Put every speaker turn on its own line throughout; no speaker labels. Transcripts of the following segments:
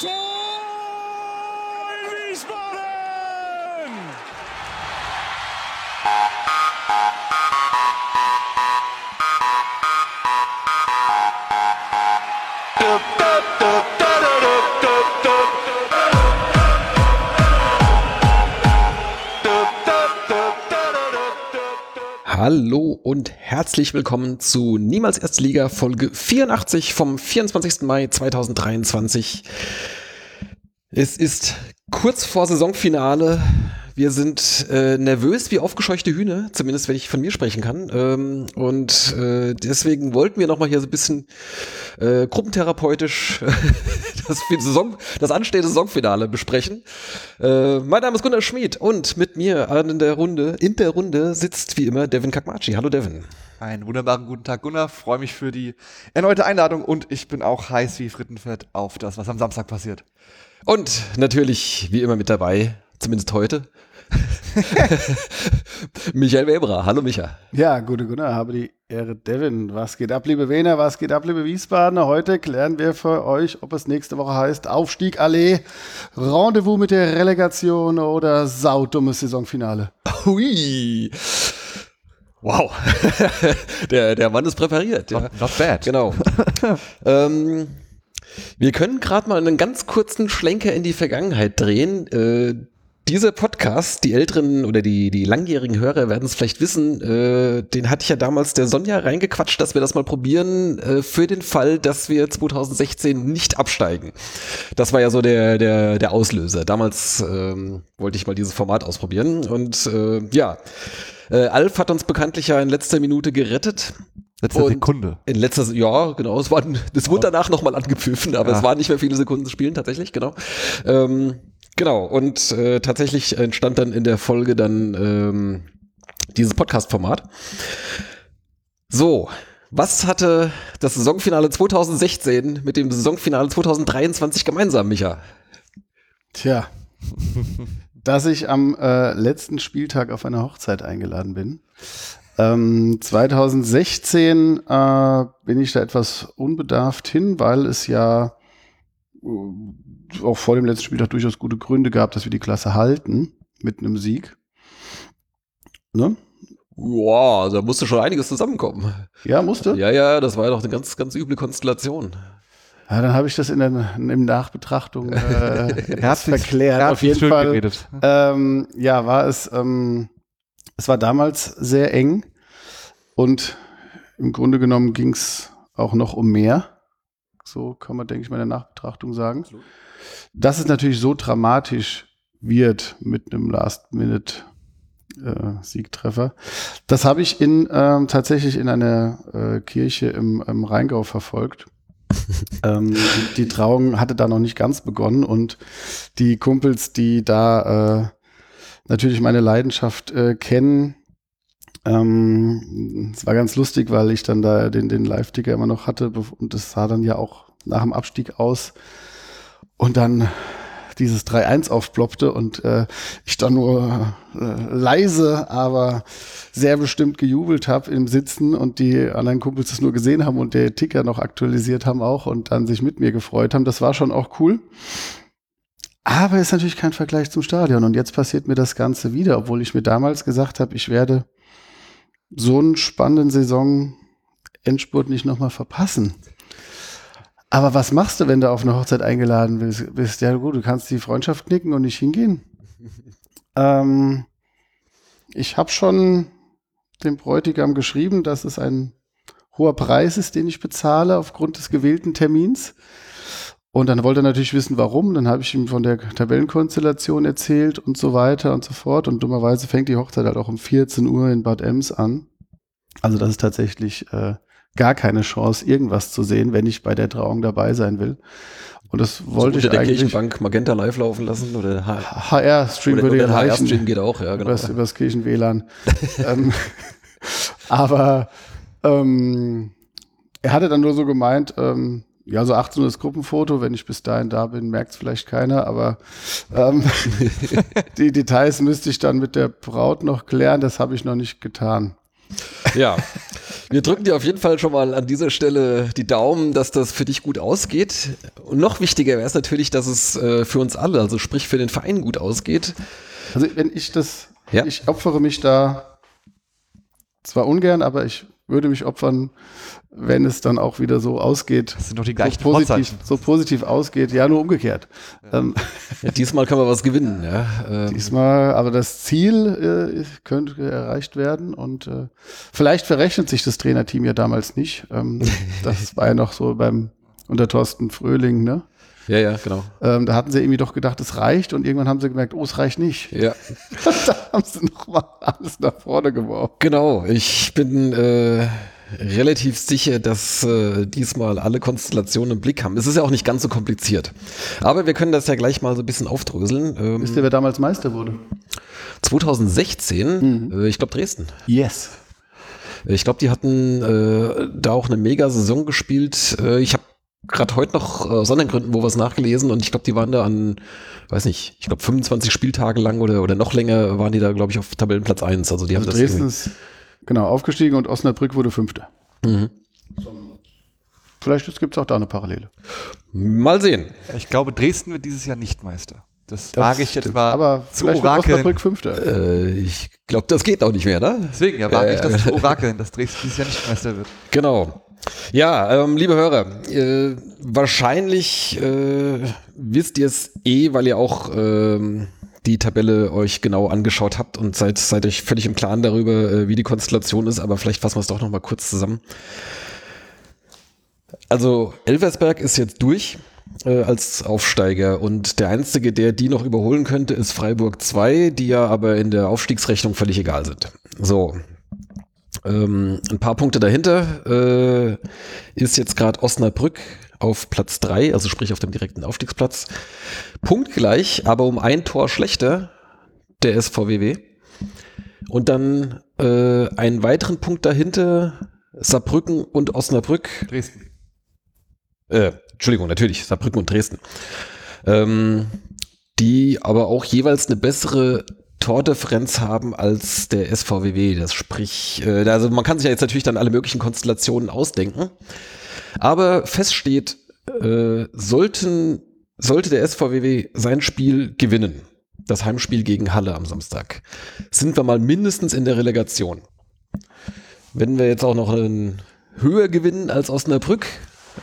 Tor in Wiesbaden!
Hallo und herzlich willkommen zu Niemals Erstliga Folge 84 vom 24. Mai 2023. Es ist kurz vor Saisonfinale. Wir sind äh, nervös wie aufgescheuchte Hühner, zumindest wenn ich von mir sprechen kann. Ähm, und äh, deswegen wollten wir nochmal hier so ein bisschen äh, gruppentherapeutisch das, Saison, das anstehende Saisonfinale besprechen. Äh, mein Name ist Gunnar Schmid und mit mir in der Runde, in der Runde sitzt wie immer Devin Kakmachi. Hallo Devin.
Einen wunderbaren guten Tag, Gunnar. Freue mich für die erneute Einladung und ich bin auch heiß wie Frittenfett auf das, was am Samstag passiert.
Und natürlich, wie immer mit dabei, zumindest heute, Michael Weberer. Hallo Micha.
Ja, gute Gunnar, habe die Ehre Devin. Was geht ab, liebe Wiener? Was geht ab, liebe Wiesbadener? Heute klären wir für euch, ob es nächste Woche heißt Aufstieg Allee, Rendezvous mit der Relegation oder saudummes Saisonfinale.
Hui. Wow. der, der Mann ist präpariert.
Not, not bad.
Genau. ähm, wir können gerade mal einen ganz kurzen Schlenker in die Vergangenheit drehen. Äh, dieser Podcast, die älteren oder die, die langjährigen Hörer werden es vielleicht wissen, äh, den hatte ich ja damals der Sonja reingequatscht, dass wir das mal probieren, äh, für den Fall, dass wir 2016 nicht absteigen. Das war ja so der, der, der Auslöser. Damals ähm, wollte ich mal dieses Format ausprobieren und äh, ja, äh, Alf hat uns bekanntlich ja in letzter Minute gerettet.
Letzte Sekunde.
In letzter, ja, genau. Es war, das wurde danach nochmal angepfiffen, aber ja. es waren nicht mehr viele Sekunden zu spielen, tatsächlich, genau. Ähm, Genau, und äh, tatsächlich entstand dann in der Folge dann ähm, dieses Podcast-Format. So, was hatte das Saisonfinale 2016 mit dem Saisonfinale 2023 gemeinsam, Micha?
Tja, dass ich am äh, letzten Spieltag auf eine Hochzeit eingeladen bin. Ähm, 2016 äh, bin ich da etwas unbedarft hin, weil es ja auch vor dem letzten Spieltag durchaus gute Gründe gab, dass wir die Klasse halten mit einem Sieg.
Ne? Ja, da musste schon einiges zusammenkommen.
Ja, musste?
Ja, ja, das war ja doch eine ganz, ganz üble Konstellation.
Ja, dann habe ich das in der in Nachbetrachtung äh, verklärt. Auf jeden Fall. Ähm, ja, war es. Ähm, es war damals sehr eng und im Grunde genommen ging es auch noch um mehr. So kann man, denke ich mal, in der Nachbetrachtung sagen. Absolut. Dass es natürlich so dramatisch wird mit einem Last-Minute äh. Das habe ich in ähm, tatsächlich in einer äh, Kirche im, im Rheingau verfolgt. ähm, die, die, Trauung hatte da noch nicht ganz begonnen und die Kumpels, die da äh, natürlich meine Leidenschaft äh, ähm, es war ganz lustig, weil ich dann da den, den Live-Ticker immer noch hatte und das sah dann ja auch nach dem Abstieg aus. Und dann dieses 3-1 aufploppte und äh, ich dann nur äh, leise, aber sehr bestimmt gejubelt habe im Sitzen und die anderen Kumpels das nur gesehen haben und der Ticker noch aktualisiert haben auch und dann sich mit mir gefreut haben. Das war schon auch cool. Aber ist natürlich kein Vergleich zum Stadion. Und jetzt passiert mir das Ganze wieder, obwohl ich mir damals gesagt habe, ich werde so einen spannenden Saison Endspurt nicht nochmal verpassen. Aber was machst du, wenn du auf eine Hochzeit eingeladen bist? Ja gut, du kannst die Freundschaft knicken und nicht hingehen. ähm, ich habe schon dem Bräutigam geschrieben, dass es ein hoher Preis ist, den ich bezahle aufgrund des gewählten Termins. Und dann wollte er natürlich wissen, warum. Dann habe ich ihm von der Tabellenkonstellation erzählt und so weiter und so fort. Und dummerweise fängt die Hochzeit halt auch um 14 Uhr in Bad Ems an. Also das ist tatsächlich äh, gar keine Chance, irgendwas zu sehen, wenn ich bei der Trauung dabei sein will. Und das wollte so ich
der
eigentlich.
Kirchenbank Magenta live laufen lassen oder
HR-Stream würde
oder HR-Stream geht auch, ja,
genau. Übers, übers Kirchen-WLAN. ähm, aber ähm, er hatte dann nur so gemeint, ähm, ja, so 18 Uhr das Gruppenfoto. Wenn ich bis dahin da bin, merkt es vielleicht keiner. Aber ähm, die Details müsste ich dann mit der Braut noch klären. Das habe ich noch nicht getan.
Ja. Wir drücken dir auf jeden Fall schon mal an dieser Stelle die Daumen, dass das für dich gut ausgeht. Und noch wichtiger wäre es natürlich, dass es äh, für uns alle, also sprich für den Verein gut ausgeht.
Also wenn ich das,
Ja.
ich opfere mich da zwar ungern, aber ich würde mich opfern, wenn es dann auch wieder so ausgeht.
Das sind doch die
So
gleichen
positiv,
Vorzeichen.
so positiv ausgeht, ja, nur umgekehrt. Ähm,
Ja, diesmal können wir was gewinnen. Ja. Ähm,
diesmal, aber das Ziel äh, könnte erreicht werden und äh, vielleicht verrechnet sich das Trainerteam ja damals nicht. Ähm, das war ja noch so beim unter Thorsten Fröhling, ne?
Ja, ja, genau.
Ähm, da hatten sie irgendwie doch gedacht, es reicht und irgendwann haben sie gemerkt, oh, es reicht nicht.
Ja.
da haben sie nochmal alles nach vorne geworfen.
Genau, ich bin äh, relativ sicher, dass äh, diesmal alle Konstellationen im Blick haben. Es ist ja auch nicht ganz so kompliziert. Aber wir können das ja gleich mal so ein bisschen aufdröseln. Ähm,
Wisst ihr, wer damals Meister wurde?
2016, äh, ich glaube Dresden.
Yes.
Ich glaube, die hatten äh, da auch eine Mega-Saison gespielt. Äh, ich habe gerade heute noch äh, aus anderen Gründen wo was nachgelesen und ich glaube, die waren da an, weiß nicht, ich glaube 25 Spieltage lang oder, oder noch länger waren die da, glaube ich, auf Tabellenplatz 1. Also die
Also
haben das
Dresden ist genau aufgestiegen und Osnabrück wurde Fünfter.
Mhm.
Vielleicht gibt es auch da eine Parallele.
Mal sehen.
Ich glaube, Dresden wird dieses Jahr nicht Meister. Das,
Das
wage ich jetzt mal
Aber
zu orakeln.
Osnabrück Fünfter.
Äh, ich glaube, das geht auch nicht mehr, ne?
Deswegen, ja, wage
Ja,
ich das zu orakeln, dass Dresden dieses Jahr nicht Meister wird.
Genau. Ja, ähm, liebe Hörer, äh, wahrscheinlich äh, wisst ihr es eh, weil ihr auch ähm, die Tabelle euch genau angeschaut habt und seid, seid euch völlig im Klaren darüber, äh, wie die Konstellation ist, aber vielleicht fassen wir es doch noch mal kurz zusammen. Also Elversberg ist jetzt durch äh, als Aufsteiger und der einzige, der die noch überholen könnte, ist Freiburg 2, die ja aber in der Aufstiegsrechnung völlig egal sind. So, ähm, ein paar Punkte dahinter äh, ist jetzt gerade Osnabrück auf Platz 3, also sprich auf dem direkten Aufstiegsplatz. Punktgleich, aber um ein Tor schlechter, der SVWW. Und dann äh, einen weiteren Punkt dahinter, Saarbrücken und Osnabrück.
Dresden.
Äh, Entschuldigung, natürlich, Saarbrücken und Dresden. Ähm, die aber auch jeweils eine bessere Tordifferenz haben als der SVWW. Das sprich, äh, also man kann sich ja jetzt natürlich dann alle möglichen Konstellationen ausdenken. Aber fest steht, äh, sollten, sollte der SVWW sein Spiel gewinnen, das Heimspiel gegen Halle am Samstag, sind wir mal mindestens in der Relegation. Wenn wir jetzt auch noch einen höher gewinnen als Osnabrück,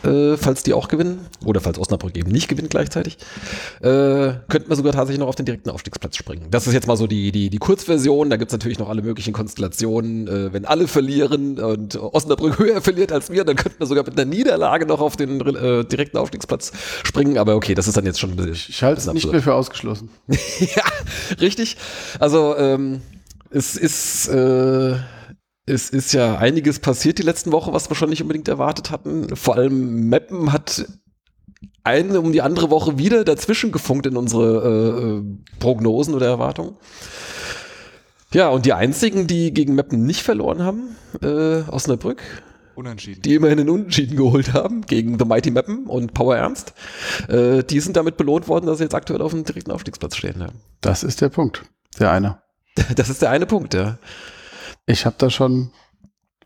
äh, falls die auch gewinnen, oder falls Osnabrück eben nicht gewinnt gleichzeitig, äh, könnten wir sogar tatsächlich noch auf den direkten Aufstiegsplatz springen. Das ist jetzt mal so die, die, die Kurzversion. Da gibt's natürlich noch alle möglichen Konstellationen. Äh, wenn alle verlieren und Osnabrück höher verliert als wir, dann könnten wir sogar mit einer Niederlage noch auf den äh, direkten Aufstiegsplatz springen. Aber okay, das ist dann jetzt schon ein bisschen.
Ich halte es nicht
absurd.
mehr für ausgeschlossen.
ja, richtig. Also ähm, es ist äh, es ist ja einiges passiert die letzten Woche, was wir schon nicht unbedingt erwartet hatten. Vor allem Meppen hat eine um die andere Woche wieder dazwischen gefunkt in unsere äh, äh, Prognosen oder Erwartungen. Ja, und die einzigen, die gegen Meppen nicht verloren haben, äh, Osnabrück,
Unentschieden.
die immerhin einen Unentschieden geholt haben gegen The Mighty Meppen und Power Ernst, äh, die sind damit belohnt worden, dass sie jetzt aktuell auf dem direkten Aufstiegsplatz stehen. Ja.
Das ist der Punkt. Der eine.
Das ist der eine Punkt, ja.
Ich habe da schon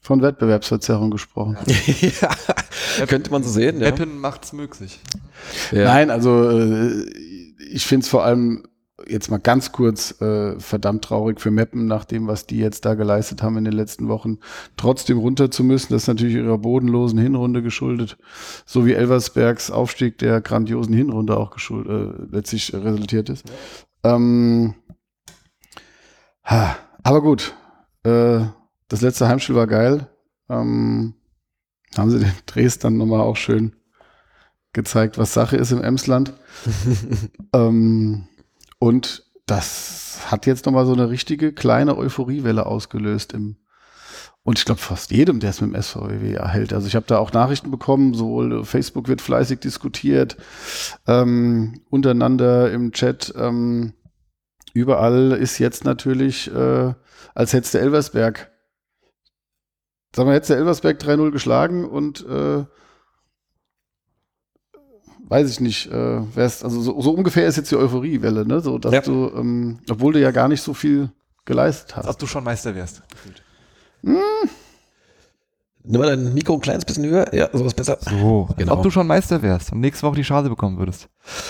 von Wettbewerbsverzerrung gesprochen.
ja, könnte man so sehen. Ja.
Meppen macht's möglich.
Ja.
Nein, also äh, ich finde es vor allem jetzt mal ganz kurz äh, verdammt traurig für Meppen, nach dem, was die jetzt da geleistet haben in den letzten Wochen, trotzdem runter zu müssen. Das ist natürlich ihrer bodenlosen Hinrunde geschuldet, so wie Elversbergs Aufstieg der grandiosen Hinrunde auch geschuld, äh, letztlich resultiert ist. Ähm, ha, aber gut, äh, das letzte Heimspiel war geil. Ähm, haben sie den Dresdern nochmal auch schön gezeigt, was Sache ist im Emsland. ähm, und das hat jetzt nochmal so eine richtige kleine Euphoriewelle ausgelöst im und ich glaube fast jedem, der es mit dem SVW erhält. Also ich habe da auch Nachrichten bekommen, sowohl Facebook wird fleißig diskutiert, ähm, untereinander im Chat. Ähm, überall ist jetzt natürlich, äh, als hätte der Elversberg, sagen wir, hätte der Elversberg 3-0 geschlagen und äh, weiß ich nicht, äh, wär's, also so, so ungefähr ist jetzt die Euphoriewelle, ne? So, dass
Ja.
du, ähm, obwohl du ja gar nicht so viel geleistet
Als
hast.
ob du schon Meister wärst. gefühlt.
Nimm mal dein Mikro ein kleines bisschen höher. Ja, so ist besser.
So,
Genau.
ob du schon Meister wärst und nächste Woche die Chance bekommen würdest.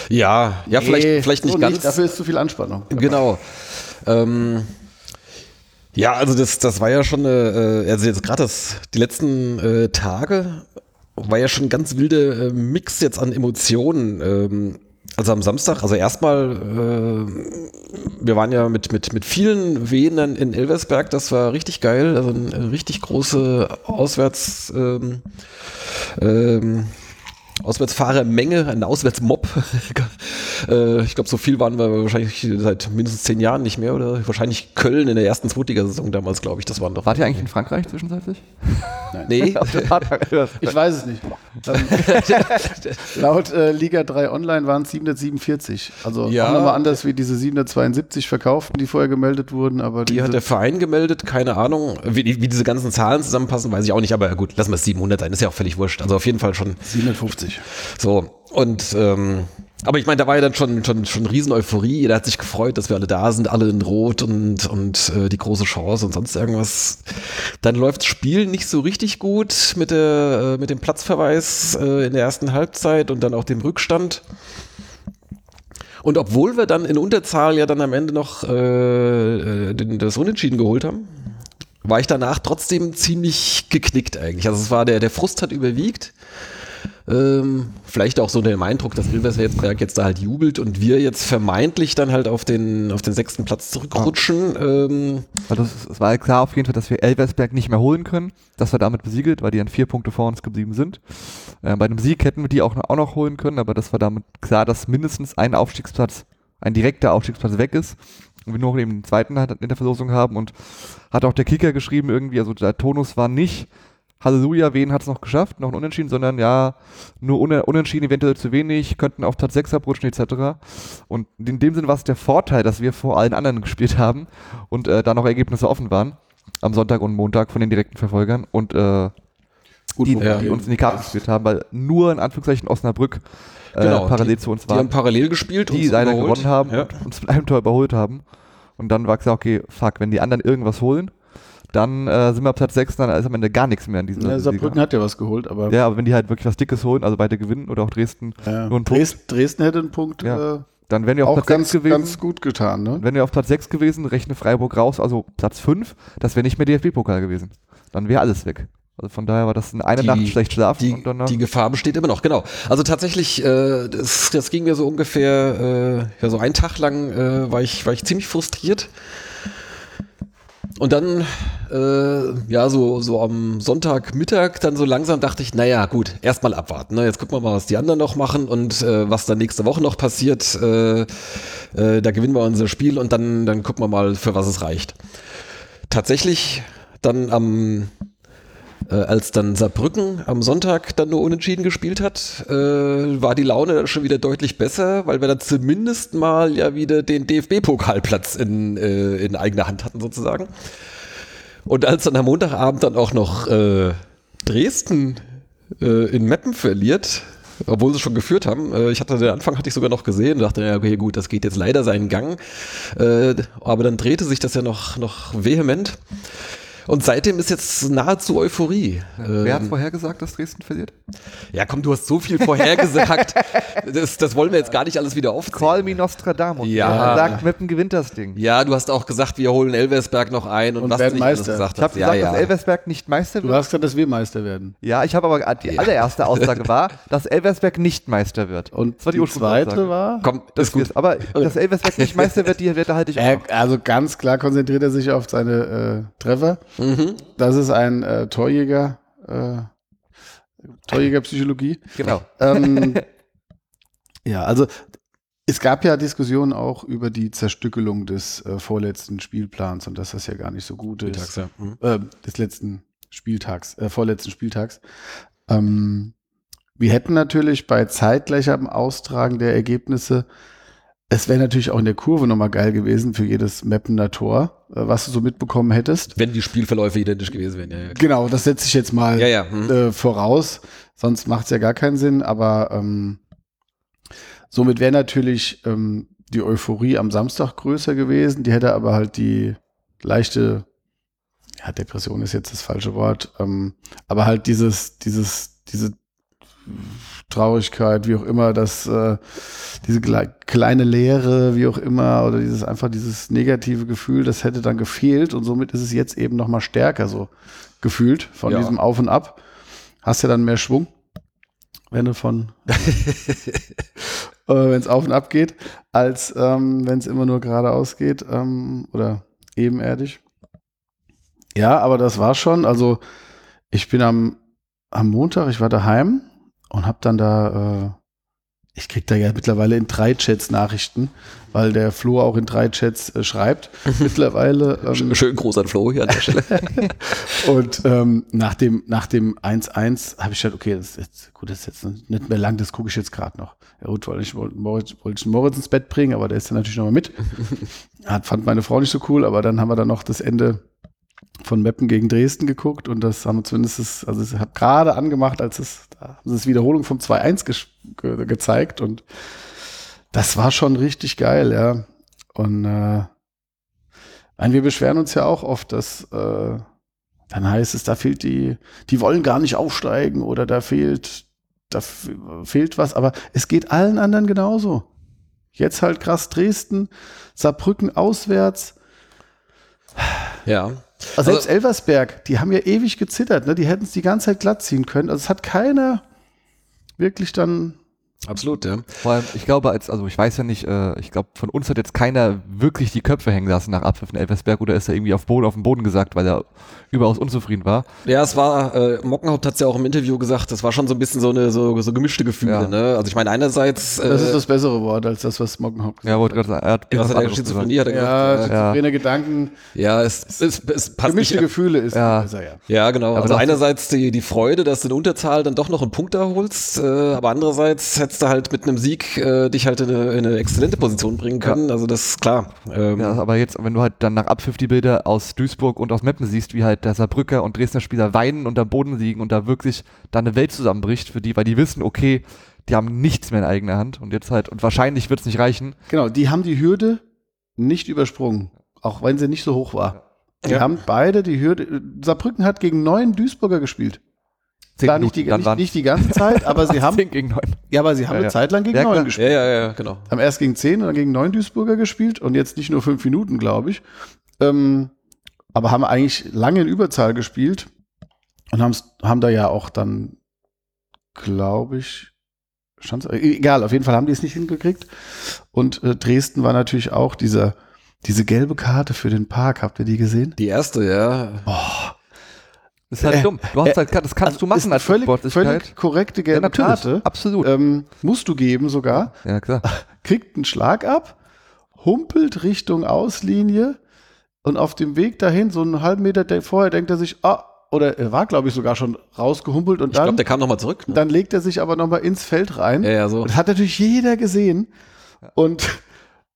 Ja, ja, vielleicht,
Nee,
vielleicht nicht
so
ganz.
dafür ist zu viel Anspannung.
Genau. Ähm, ja, also das, das war ja schon, äh, also jetzt gerade die letzten äh, Tage war ja schon ein ganz wilder äh, Mix jetzt an Emotionen. Ähm, also am Samstag, also erstmal, äh, wir waren ja mit, mit, mit vielen dann in Elversberg, das war richtig geil, also eine richtig große Auswärts, ähm, ähm, Auswärtsfahrermenge, ein Auswärtsmob. äh, ich glaube, so viel waren wir wahrscheinlich seit mindestens zehn Jahren nicht mehr oder wahrscheinlich Köln in der ersten Zweitligasaison damals, glaube ich. Das waren doch.
Wart ihr eigentlich in Frankreich zwischenzeitlich?
Nee.
Ich weiß es nicht. Ähm, laut äh, Liga 3 Online waren es 747. Also
Ja.
auch nochmal anders wie diese 772 verkauften, die vorher gemeldet wurden. Aber
Die hat der Verein gemeldet, keine Ahnung. Wie, wie diese ganzen Zahlen zusammenpassen, weiß ich auch nicht. Aber gut, lassen wir es 700 sein, ist ja auch völlig wurscht. Also auf jeden Fall schon
750.
so. Und, ähm, aber ich meine, da war ja dann schon, schon, schon riesen Euphorie. Jeder hat sich gefreut, dass wir alle da sind, alle in Rot und, und äh, die große Chance und sonst irgendwas. Dann läuft das Spiel nicht so richtig gut mit, der, äh, mit dem Platzverweis äh, in der ersten Halbzeit und dann auch dem Rückstand. Und obwohl wir dann in Unterzahl ja dann am Ende noch äh, äh, den, das Unentschieden geholt haben, war ich danach trotzdem ziemlich geknickt eigentlich. Also es war der, der Frust hat überwiegt. Ähm, vielleicht auch so der Eindruck, dass Wilbersberg jetzt da halt jubelt und wir jetzt vermeintlich dann halt auf den, auf den sechsten Platz zurückrutschen. Ähm,
Weil das, es war ja klar auf jeden Fall, dass wir Elversberg nicht mehr holen können. Das war damit besiegelt, weil die dann vier Punkte vor uns geblieben sind. Äh, bei einem Sieg hätten wir die auch, noch- auch noch holen können, aber das war damit klar, dass mindestens ein Aufstiegsplatz, ein direkter Aufstiegsplatz weg ist. Und wir nur noch eben den zweiten in der Verlosung haben. Und hat auch der Kicker geschrieben irgendwie, also der Tonus war nicht, Halleluja, wen hat es noch geschafft, noch ein Unentschieden, sondern ja, nur une, Unentschieden eventuell zu wenig, könnten auf Platz 6 abrutschen etc. Und in dem Sinn war es der Vorteil, dass wir vor allen anderen gespielt haben und äh, da noch Ergebnisse offen waren am Sonntag und Montag von den direkten Verfolgern und äh, die,
ja.
die uns in die Karten gespielt haben, weil nur in Anführungszeichen Osnabrück äh,
Genau,
parallel
die-
zu uns
die haben
waren,
parallel gespielt
die leider gewonnen haben
Ja.
und uns mit einem Tor überholt haben. Und dann war klar, okay, fuck, wenn die anderen irgendwas holen, dann äh, sind wir ab Platz 6, dann ist am Ende gar nichts mehr in dieser
Ja,
Liga.
Saarbrücken hat ja was geholt, aber
Ja, aber wenn die halt wirklich was Dickes holen, also beide gewinnen oder auch Dresden
äh,
nur einen Punkt,
Dresden, Dresden hätte einen Punkt
Ja.
äh,
dann wären wir auf
auch
Platz
ganz,
6 gewesen.
ganz gut getan. Ne?
Wenn wir auf Platz 6 gewesen, rechne Freiburg raus, also Platz 5, das wäre nicht mehr DFB-Pokal gewesen. Dann wäre alles weg. Also von daher war das in einer
Die-
Nacht schlecht schlafen
Die,
und danach.
die Gefahr besteht immer noch, genau. Also tatsächlich, äh, das, das ging mir so ungefähr, äh, ja, so einen Tag lang äh, war, ich, war ich ziemlich frustriert. Und dann, äh, ja, so, so am Sonntagmittag, dann so langsam dachte ich, naja, gut, erstmal abwarten. Ne? Jetzt gucken wir mal, was die anderen noch machen und äh, was dann nächste Woche noch passiert. Äh, äh, da gewinnen wir unser Spiel und dann, dann gucken wir mal, für was es reicht. Tatsächlich dann am äh, als dann Saarbrücken am Sonntag dann nur unentschieden gespielt hat, äh, war die Laune dann schon wieder deutlich besser, weil wir dann zumindest mal ja wieder den DFB-Pokalplatz in, äh, in eigener Hand hatten sozusagen. Und als dann am Montagabend dann auch noch äh, Dresden äh, in Meppen verliert, obwohl sie schon geführt haben. Äh, ich hatte den Anfang hatte ich sogar noch gesehen und dachte, ja, okay, gut, das geht jetzt leider seinen Gang. Aber dann drehte sich das ja noch, noch vehement. Und seitdem ist jetzt nahezu Euphorie.
Wer hat
Ähm,
vorher gesagt, dass Dresden verliert?
ja, komm, du hast so viel vorhergesagt. das, das wollen wir jetzt gar nicht alles wieder aufzählen.
Call me Nostradamus.
Ja.
Er sagt, Meppen gewinnt das Ding.
Ja, du hast auch gesagt, wir holen Elversberg noch ein und,
Und
was
werden
du
Meister.
gesagt
Ich habe
hast.
gesagt,
ja,
dass
ja.
Elversberg nicht Meister
Du
wird.
hast gesagt, dass wir Meister werden.
Ja, ich habe aber die allererste Aussage war, dass Elversberg nicht Meister wird.
Und
das war die,
die zweite war?
Komm, das ist gut.
Das, aber dass Elversberg nicht Meister wird, die Wette halte ich
Er,
auch.
also ganz klar konzentriert er sich auf seine äh, Treffer.
Mhm.
Das ist ein äh, Torjäger, äh, Torjägerpsychologie.
Genau.
ähm, ja, also es gab ja Diskussionen auch über die Zerstückelung des äh, vorletzten Spielplans und dass das ja gar nicht so gut ist.
Ja. Mhm.
äh, des letzten Spieltags, äh, vorletzten Spieltags. Ähm, wir hätten natürlich bei zeitgleichem Austragen der Ergebnisse, es wäre natürlich auch in der Kurve nochmal geil gewesen für jedes Mappener Tor, äh, was du so mitbekommen hättest.
Wenn die Spielverläufe identisch gewesen wären. Ja, ja.
Genau, das setze ich jetzt mal
Ja, ja. Mhm.
äh, voraus, sonst macht es ja gar keinen Sinn, aber ähm, somit wäre natürlich ähm, die Euphorie am Samstag größer gewesen, die hätte aber halt die leichte ja, Depression ist jetzt das falsche Wort, ähm, aber halt dieses, dieses, diese Traurigkeit, wie auch immer, das, äh, diese kleine Leere, wie auch immer, oder dieses einfach dieses negative Gefühl, das hätte dann gefehlt und somit ist es jetzt eben noch mal stärker so gefühlt von
Ja.
diesem Auf und Ab. Hast ja dann mehr Schwung, wenn du von äh, wenn es auf und ab geht, als ähm, wenn es immer nur geradeaus geht ähm, oder ebenerdig. Ja, aber das war schon. Also ich bin am, am Montag, ich war daheim und habe dann da, äh, ich krieg da ja mittlerweile in drei Chats Nachrichten, weil der Flo auch in drei Chats äh, schreibt. mittlerweile. Ähm,
Schön groß an Flo hier an der Stelle.
und ähm, nach dem nach dem 1-1 habe ich gedacht, okay, das ist jetzt, gut, das ist jetzt nicht mehr lang, das gucke ich jetzt gerade noch. Ja gut, weil ich wollte Moritz, wollte ich Moritz ins Bett bringen, aber der ist dann natürlich noch mal mit. Hat, fand meine Frau nicht so cool, aber dann haben wir dann noch das Ende von Meppen gegen Dresden geguckt und das haben wir zumindest, das, also ich habe gerade angemacht, als es, da haben das Wiederholung vom 2-1 ges- ge gezeigt und das war schon richtig geil, ja. Und äh, wir beschweren uns ja auch oft, dass äh, dann heißt es, da fehlt die, die wollen gar nicht aufsteigen oder da fehlt, da fehlt was, aber es geht allen anderen genauso. Jetzt halt krass Dresden, Saarbrücken auswärts.
ja.
Also selbst Elversberg, die haben ja ewig gezittert, ne? Die hätten es die ganze Zeit glatt ziehen können. Also es hat keiner wirklich dann.
Absolut, ja.
Vor allem, ich glaube, als, also ich weiß ja nicht, äh, ich glaube, von uns hat jetzt keiner wirklich die Köpfe hängen lassen nach Abpfiff in Elversberg oder ist er irgendwie auf, Boden, auf den Boden gesagt, weil er überaus unzufrieden war.
Ja, es war, äh, Mockenhaupt hat es ja auch im Interview gesagt, das war schon so ein bisschen so eine so, so gemischte Gefühle.
Ja.
Ne? Also ich meine, einerseits äh,
Das ist das bessere Wort als das, was Mockenhaupt
Ja, wollte gerade sagen, er hat
ja, was hat er Schizophrenie hat er
Ja,
gesagt.
schizophrene Gedanken,
Ja, es, es, es passt
gemischte
nicht.
Gefühle ist
Ja.
besser, ja.
Ja, genau.
Aber
also einerseits die, die Freude, dass du in Unterzahl dann doch noch einen Punkt erholst, äh, aber andererseits hättest du halt mit einem Sieg äh, dich halt in eine, in eine exzellente Position bringen können. Also das ist klar. Ähm,
Ja, aber jetzt, wenn du halt dann nach Abpfiff die Bilder aus Duisburg und aus Meppen siehst, wie halt der Saarbrücker und Dresdner Spieler weinen und am Boden liegen und da wirklich da eine Welt zusammenbricht für die, weil die wissen, okay, die haben nichts mehr in eigener Hand und jetzt halt, und wahrscheinlich wird es nicht reichen.
Genau, die haben die Hürde nicht übersprungen, auch wenn sie nicht so hoch war. Die
Ja.
haben beide die Hürde. Saarbrücken hat gegen neun Duisburger gespielt.
Zehn
Klar, nicht die,
Minuten, dann
nicht,
waren
nicht die ganze Zeit, aber sie haben,
10 gegen 9.
ja, aber sie haben
Ja,
eine
ja.
Zeit lang gegen
Ja,
neun
klar.
gespielt.
ja, ja, ja, genau.
Haben erst gegen zehn und dann gegen neun Duisburger gespielt und jetzt nicht nur fünf Minuten, glaube ich. Ähm, aber haben eigentlich lange in Überzahl gespielt und haben da ja auch dann, glaube ich, stand's, äh, egal, auf jeden Fall haben die es nicht hingekriegt. Und äh, Dresden war natürlich auch dieser, diese gelbe Karte für den Park. Habt ihr die gesehen?
Die erste, ja.
Boah,
Das ist halt
Äh,
dumm. Du hast
äh,
halt, das kannst du
ist
machen als
völlig, völlig korrekte
Ja,
gelbe
natürlich.
Karte.
Absolut.
Ähm, musst du geben sogar.
ja, klar.
kriegt einen Schlag ab, humpelt Richtung Auslinie und auf dem Weg dahin, so einen halben Meter vorher, denkt er sich, ah, oder er war, glaube ich, sogar schon rausgehumpelt und
Ich glaube,
dann,
der kam nochmal zurück. Ne?
dann legt er sich aber nochmal ins Feld rein.
Ja, ja, so.
Und das hat natürlich jeder gesehen. Und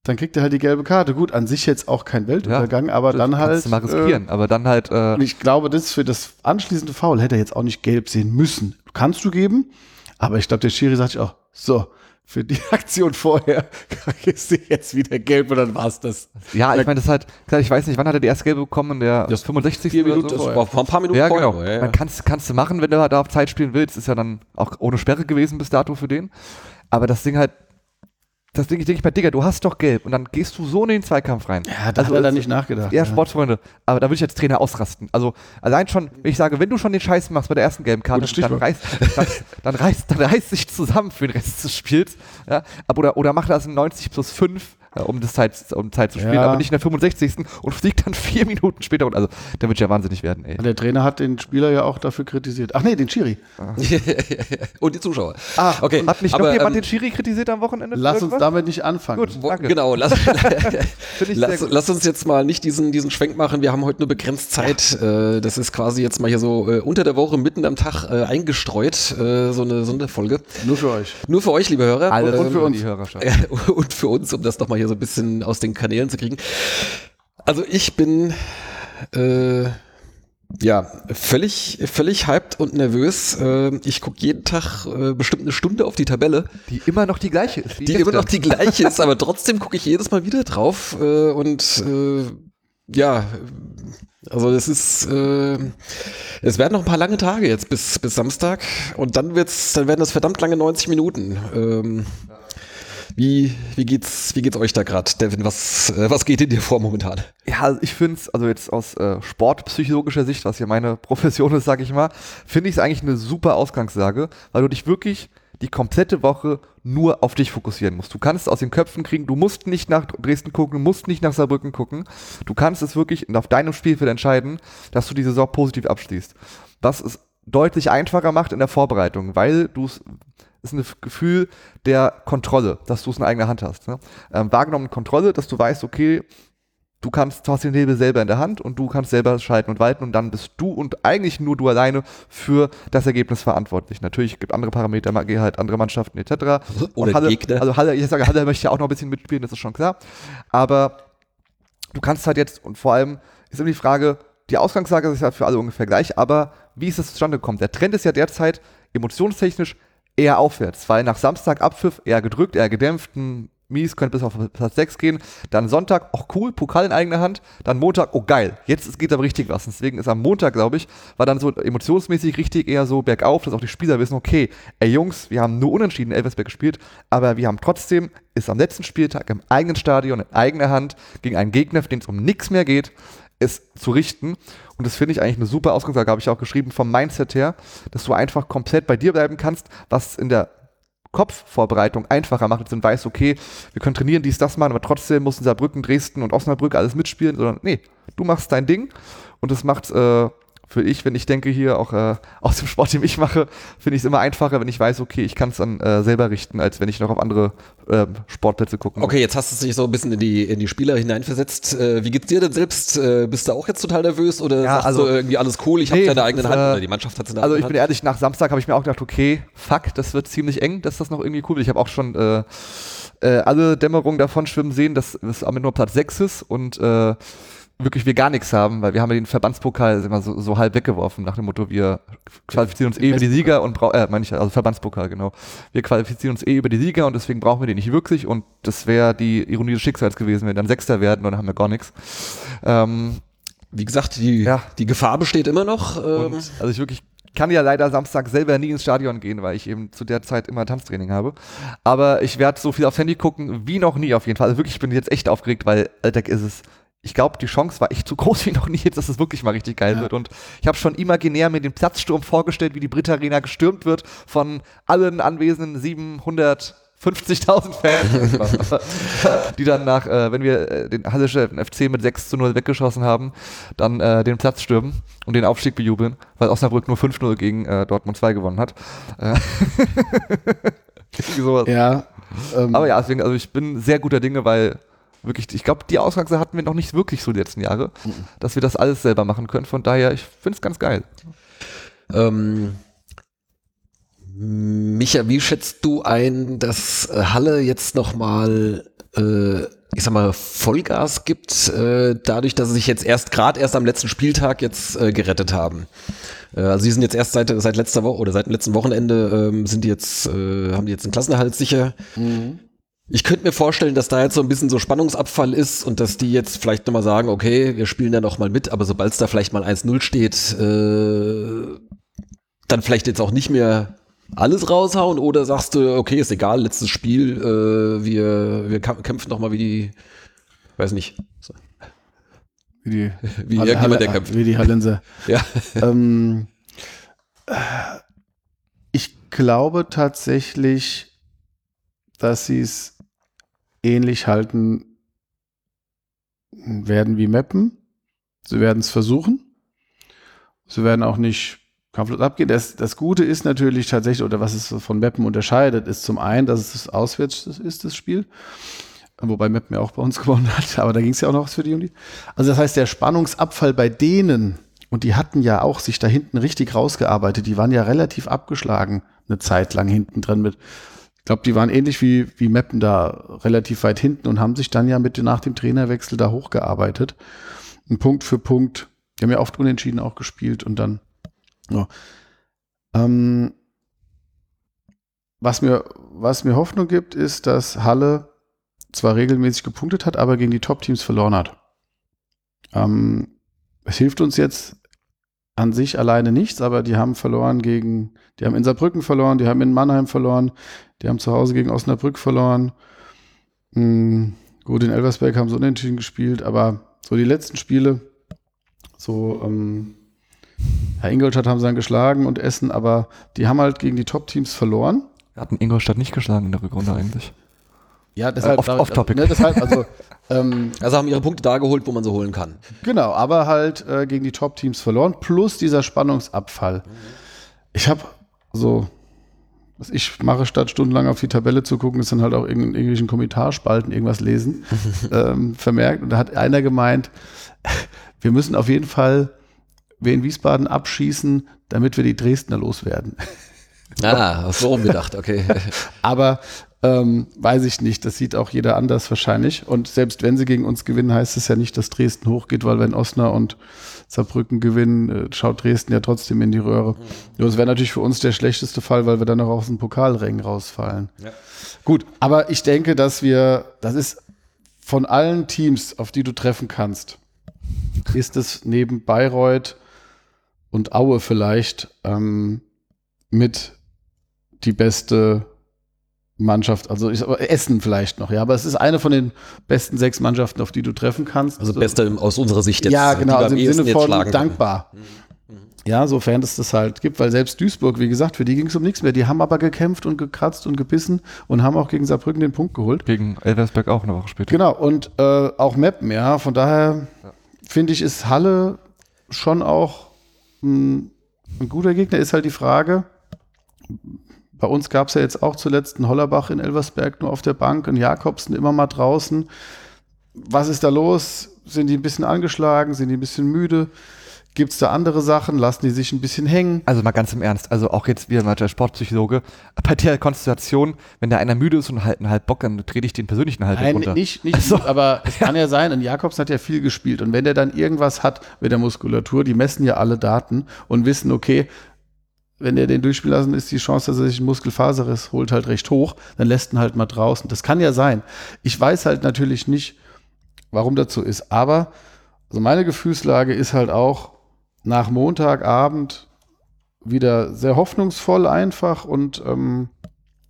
dann kriegt er halt die gelbe Karte. Gut, an sich jetzt auch kein Weltuntergang, aber
Das
dann halt.
Kannst du mal riskieren. aber dann halt, äh,
und ich glaube, das für das anschließende Foul hätte er jetzt auch nicht gelb sehen müssen. Kannst du geben, aber ich glaube, der Schiri sagt sich auch, so, für die Aktion vorher ist sie jetzt wieder gelb und dann war es das.
ja, ich meine, das ist halt, ich weiß nicht, wann hat er die erste Gelbe bekommen? In der
Das
65.
Vier
oder
Minuten,
so?
war vor ein paar Minuten
Ja,
vorher
genau.
nur, ja,
Man
ja.
kannst, kannst du machen, wenn du da auf Zeit spielen willst. Ist ja dann auch ohne Sperre gewesen bis dato für den. Aber das Ding halt, das Ding, ich denke ich mal, Digga, du hast doch gelb und dann gehst du so in den Zweikampf rein.
Ja, da hat er dann nicht nachgedacht.
Ja, Sportfreunde. Aber da würde ich als Trainer ausrasten. Also allein schon, wenn ich sage, wenn du schon den Scheiß machst bei der ersten gelben Karte, dann reißt, dann, dann, reißt, dann reißt dich zusammen für den Rest des Spiels. Ja? Oder, oder mach das in 90 plus 5, ja, um, das Zeit, um Zeit zu spielen,
Ja.
aber nicht in der 65. und fliegt dann vier Minuten später. Und also, da wird ja wahnsinnig werden, ey.
Der Trainer hat den Spieler ja auch dafür kritisiert. Ach nee, den Schiri.
Und die Zuschauer.
Ah,
okay.
Hat nicht
aber,
noch jemand
ähm,
den Schiri kritisiert am Wochenende?
Lass uns
irgendwas?
damit nicht anfangen.
Gut. Danke.
genau, lass,
Finde ich sehr
lass,
gut.
lass uns jetzt mal nicht diesen, diesen Schwenk machen. Wir haben heute nur begrenzt Zeit. Äh, das ist quasi jetzt mal hier so äh, unter der Woche, mitten am Tag äh, eingestreut, äh, so eine Sonderfolge.
Nur für euch.
Nur für euch, liebe Hörer.
Alles
und für uns.
die Hörerschaft.
und für uns, um das doch mal hier so ein bisschen aus den Kanälen zu kriegen. Also ich bin äh, ja völlig, völlig hyped und nervös. Äh, ich gucke jeden Tag äh, bestimmt eine Stunde auf die Tabelle,
Die immer noch die gleiche ist.
die immer noch die gleiche ist, aber trotzdem gucke ich jedes Mal wieder drauf äh, und ja, Also es ist, es werden noch ein paar lange Tage jetzt bis, bis Samstag und dann wird's, dann werden das verdammt lange 90 Minuten. Ähm, wie, wie geht's, wie geht's euch da gerade, Devin? Was, äh, was geht in dir vor momentan?
Ja, ich finde es, also jetzt aus äh, sportpsychologischer Sicht, was ja meine Profession ist, sag ich mal, finde ich es eigentlich eine super Ausgangslage, weil du dich wirklich die komplette Woche nur auf dich fokussieren musst. Du kannst es aus den Köpfen kriegen, du musst nicht nach Dresden gucken, du musst nicht nach Saarbrücken gucken. Du kannst es wirklich auf deinem Spielfeld entscheiden, dass du die Saison positiv abschließt. Was es deutlich einfacher macht in der Vorbereitung, weil du es ist ein Gefühl der Kontrolle, dass du es in eigener Hand hast. Ne? Ähm, wahrgenommene Kontrolle, dass du weißt, okay, du kannst, du hast den Hebel selber in der Hand und du kannst selber schalten und walten und dann bist du und eigentlich nur du alleine für das Ergebnis verantwortlich. Natürlich gibt andere Parameter, halt andere Mannschaften etc.
Oder
Halle,
Gegner.
Also Halle, ich sage, Halle möchte ja auch noch ein bisschen mitspielen, das ist schon klar. Aber du kannst halt jetzt und vor allem ist immer die Frage, die Ausgangslage ist ja für alle ungefähr gleich, aber wie ist es zustande gekommen? Der Trend ist ja derzeit emotionstechnisch eher aufwärts, weil nach Samstag Abpfiff eher gedrückt, eher gedämpft, mies, könnte bis auf Platz 6 gehen. Dann Sonntag, auch cool, Pokal in eigener Hand. Dann Montag, oh geil, jetzt geht aber richtig was. Deswegen ist am Montag, glaube ich, war dann so emotionsmäßig richtig eher so bergauf, dass auch die Spieler wissen, okay, ey Jungs, wir haben nur unentschieden in Elversberg gespielt, aber wir haben trotzdem, ist am letzten Spieltag im eigenen Stadion, in eigener Hand, gegen einen Gegner, für den es um nichts mehr geht, es zu richten. Und das finde ich eigentlich eine super Ausgangslage, habe ich auch geschrieben, vom Mindset her, dass du einfach komplett bei dir bleiben kannst, was in der Kopfvorbereitung einfacher macht und weiß, okay, wir können trainieren, dies, das machen, aber trotzdem muss Saarbrücken, Dresden und Osnabrück alles mitspielen, sondern nee, du machst dein Ding und das macht äh, für ich, wenn ich denke hier auch äh, aus dem Sport, den ich mache, finde ich es immer einfacher, wenn ich weiß, okay, ich kann es dann äh, selber richten, als wenn ich noch auf andere äh, Sportplätze gucken
Okay, jetzt hast du dich so ein bisschen in die, in die Spieler hineinversetzt. Äh, wie geht's dir denn selbst? Äh, bist du auch jetzt total nervös oder
Ja,
sagst
also-
du irgendwie alles cool, ich
Nee,
habe deine eigenen
äh,
Hand oder die Mannschaft hat es in der
Also ich
eigenen
bin ehrlich, nach Samstag habe ich mir auch gedacht, okay, fuck, das wird ziemlich eng, dass das noch irgendwie cool wird. Ich habe auch schon alle Dämmerungen davon schwimmen sehen, dass es am Ende nur Platz 6 ist und wirklich wir gar nichts haben, weil wir haben ja den Verbandspokal immer so, so halb weggeworfen, nach dem Motto, wir qualifizieren uns eh über die Sieger und brauchen, äh, meine ich, also Verbandspokal, genau. Wir qualifizieren uns eh über die Sieger und deswegen brauchen wir den nicht wirklich und das wäre die Ironie des Schicksals gewesen, wenn wir dann Sechster werden und dann haben wir gar nichts. Ähm,
Wie gesagt, die,
Ja.
die Gefahr besteht immer noch. Ähm,
und also ich wirklich kann ja leider Samstag selber nie ins Stadion gehen, weil ich eben zu der Zeit immer Tanztraining habe. Aber ich werde so viel aufs Handy gucken wie noch nie auf jeden Fall. Also wirklich, ich bin jetzt echt aufgeregt, weil Alter, ist es. Ich glaube, die Chance war echt zu groß wie noch nie, jetzt, dass es wirklich mal richtig geil
Ja.
wird. Und ich habe schon imaginär mir den Platzsturm vorgestellt, wie die Brit Arena gestürmt wird von allen anwesenden 750.000 Fans, die dann nach, äh, wenn wir äh, den Hallische FC mit 6 zu 0 weggeschossen haben, dann äh, den Platz stürmen und den Aufstieg bejubeln, weil Osnabrück nur 5-0 gegen äh, Dortmund 2 gewonnen hat. Äh, sowas.
Ja. Ähm,
Aber ja, deswegen, also ich bin sehr guter Dinge, weil wirklich, ich glaube, die Ausgangslage hatten wir noch nicht wirklich so die letzten Jahre, dass wir das alles selber machen können. Von daher, ich finde es ganz geil.
Ähm, Micha, wie schätzt du ein, dass äh, Halle jetzt nochmal, äh, ich sag mal, Vollgas gibt, äh, dadurch, dass sie sich jetzt erst gerade erst am letzten Spieltag jetzt äh, gerettet haben? Äh, also sie sind jetzt erst seit, seit letzter Woche oder seit dem letzten Wochenende ähm, sind die jetzt, äh, haben die jetzt einen Klassenerhalt sicher.
mhm.
Ich könnte mir vorstellen, dass da jetzt so ein bisschen so Spannungsabfall ist und dass die jetzt vielleicht nochmal sagen, okay, wir spielen da nochmal mit, aber sobald es da vielleicht mal 1-0 steht, äh, dann vielleicht jetzt auch nicht mehr alles raushauen oder sagst du, okay, ist egal, letztes Spiel, äh, wir, wir kämpfen nochmal wie die, weiß nicht, so,
Wie, die
wie
Halle-
irgendjemand, der kämpft.
Wie die Hallenser.
Ja.
ähm, äh, ich glaube tatsächlich, dass sie es ähnlich halten werden wie Meppen. Sie werden es versuchen. Sie werden auch nicht kampflos abgehen. Das, das Gute ist natürlich tatsächlich, oder was es von Meppen unterscheidet, ist zum einen, dass es auswärts ist, das Spiel. Wobei Meppen ja auch bei uns gewonnen hat, aber da ging es ja auch noch was für die Uni. Also das heißt, der Spannungsabfall bei denen, und die hatten ja auch sich da hinten richtig rausgearbeitet, die waren ja relativ abgeschlagen eine Zeit lang hinten drin mit. Ich glaube, die waren ähnlich wie, wie Meppen da relativ weit hinten und haben sich dann ja mit nach dem Trainerwechsel da hochgearbeitet. Und Punkt für Punkt. Die haben ja oft unentschieden auch gespielt und dann. Ja. Ähm, was, mir, was mir Hoffnung gibt, ist, dass Halle zwar regelmäßig gepunktet hat, aber gegen die Top-Teams verloren hat. Ähm, es hilft uns jetzt an sich alleine nichts, aber die haben verloren gegen, die haben in Saarbrücken verloren, die haben in Mannheim verloren, die haben zu Hause gegen Osnabrück verloren. Hm, gut, in Elversberg haben sie unentschieden gespielt, aber so die letzten Spiele, so, ähm, Herr Ingolstadt haben sie dann geschlagen und Essen, aber die haben halt gegen die Top-Teams verloren.
Wir hatten Ingolstadt nicht geschlagen in der Rückrunde eigentlich.
Ja,
deshalb- off- off-topic.
Ne, deshalb, also, ähm,
Also haben ihre Punkte da geholt, wo man sie holen kann.
Genau, aber halt äh, gegen die Top-Teams verloren, plus dieser Spannungsabfall. Ich habe so, was ich mache, statt stundenlang auf die Tabelle zu gucken, ist dann halt auch in irgendwelchen Kommentarspalten irgendwas lesen, ähm, vermerkt. Und da hat einer gemeint, wir müssen auf jeden Fall Wien Wiesbaden abschießen, damit wir die Dresdner loswerden.
Ah, so rumgedacht, okay.
Aber ähm, weiß ich nicht, das sieht auch jeder anders wahrscheinlich. Und selbst wenn sie gegen uns gewinnen, heißt es ja nicht, dass Dresden hochgeht, weil wenn Osnabrück und Saarbrücken gewinnen, äh, schaut Dresden ja trotzdem in die Röhre. Nur es wäre natürlich für uns der schlechteste Fall, weil wir dann noch aus dem Pokalrängen rausfallen.
Ja.
Gut, aber ich denke, dass wir, das ist von allen Teams, auf die du treffen kannst, ist es neben Bayreuth und Aue vielleicht ähm, mit die beste Mannschaft, also ich, aber Essen vielleicht noch, ja, aber es ist eine von den besten sechs Mannschaften, auf die du treffen kannst.
Also beste aus unserer Sicht jetzt.
ja, genau, also im Sinne von
schlagen können.
dankbar. Ja, sofern es das halt gibt, weil selbst Duisburg, wie gesagt, für die ging es um nichts mehr. Die haben aber gekämpft und gekratzt und gebissen und haben auch gegen Saarbrücken den Punkt geholt.
Gegen Elversberg auch eine Woche später.
Genau, und äh, auch Meppen, ja. Von daher finde ich, ist Halle schon auch ein, ein guter Gegner. Ist halt die Frage, bei uns gab es ja jetzt auch zuletzt einen Hollerbach in Elversberg nur auf der Bank, einen Jakobsen immer mal draußen. Was ist da los? Sind die ein bisschen angeschlagen? Sind die ein bisschen müde? Gibt es da andere Sachen? Lassen die sich ein bisschen hängen?
Also mal ganz im Ernst, also auch jetzt wieder mal der Sportpsychologe, bei der Konstellation, wenn da einer müde ist und halt einen halb Bock, dann trete ich den persönlichen halt
Nein,
runter.
nicht, nicht
Also-
aber es kann ja sein, und Jakobs hat ja viel gespielt. Und wenn der dann irgendwas hat mit der Muskulatur, die messen ja alle Daten und wissen, okay, wenn der den durchspielen lassen, ist die Chance, dass er sich einen Muskelfaserriss holt, halt recht hoch. Dann lässt ihn halt mal draußen. Das kann ja sein. Ich weiß halt natürlich nicht, warum das so ist. Aber also meine Gefühlslage ist halt auch nach Montagabend wieder sehr hoffnungsvoll einfach und ähm,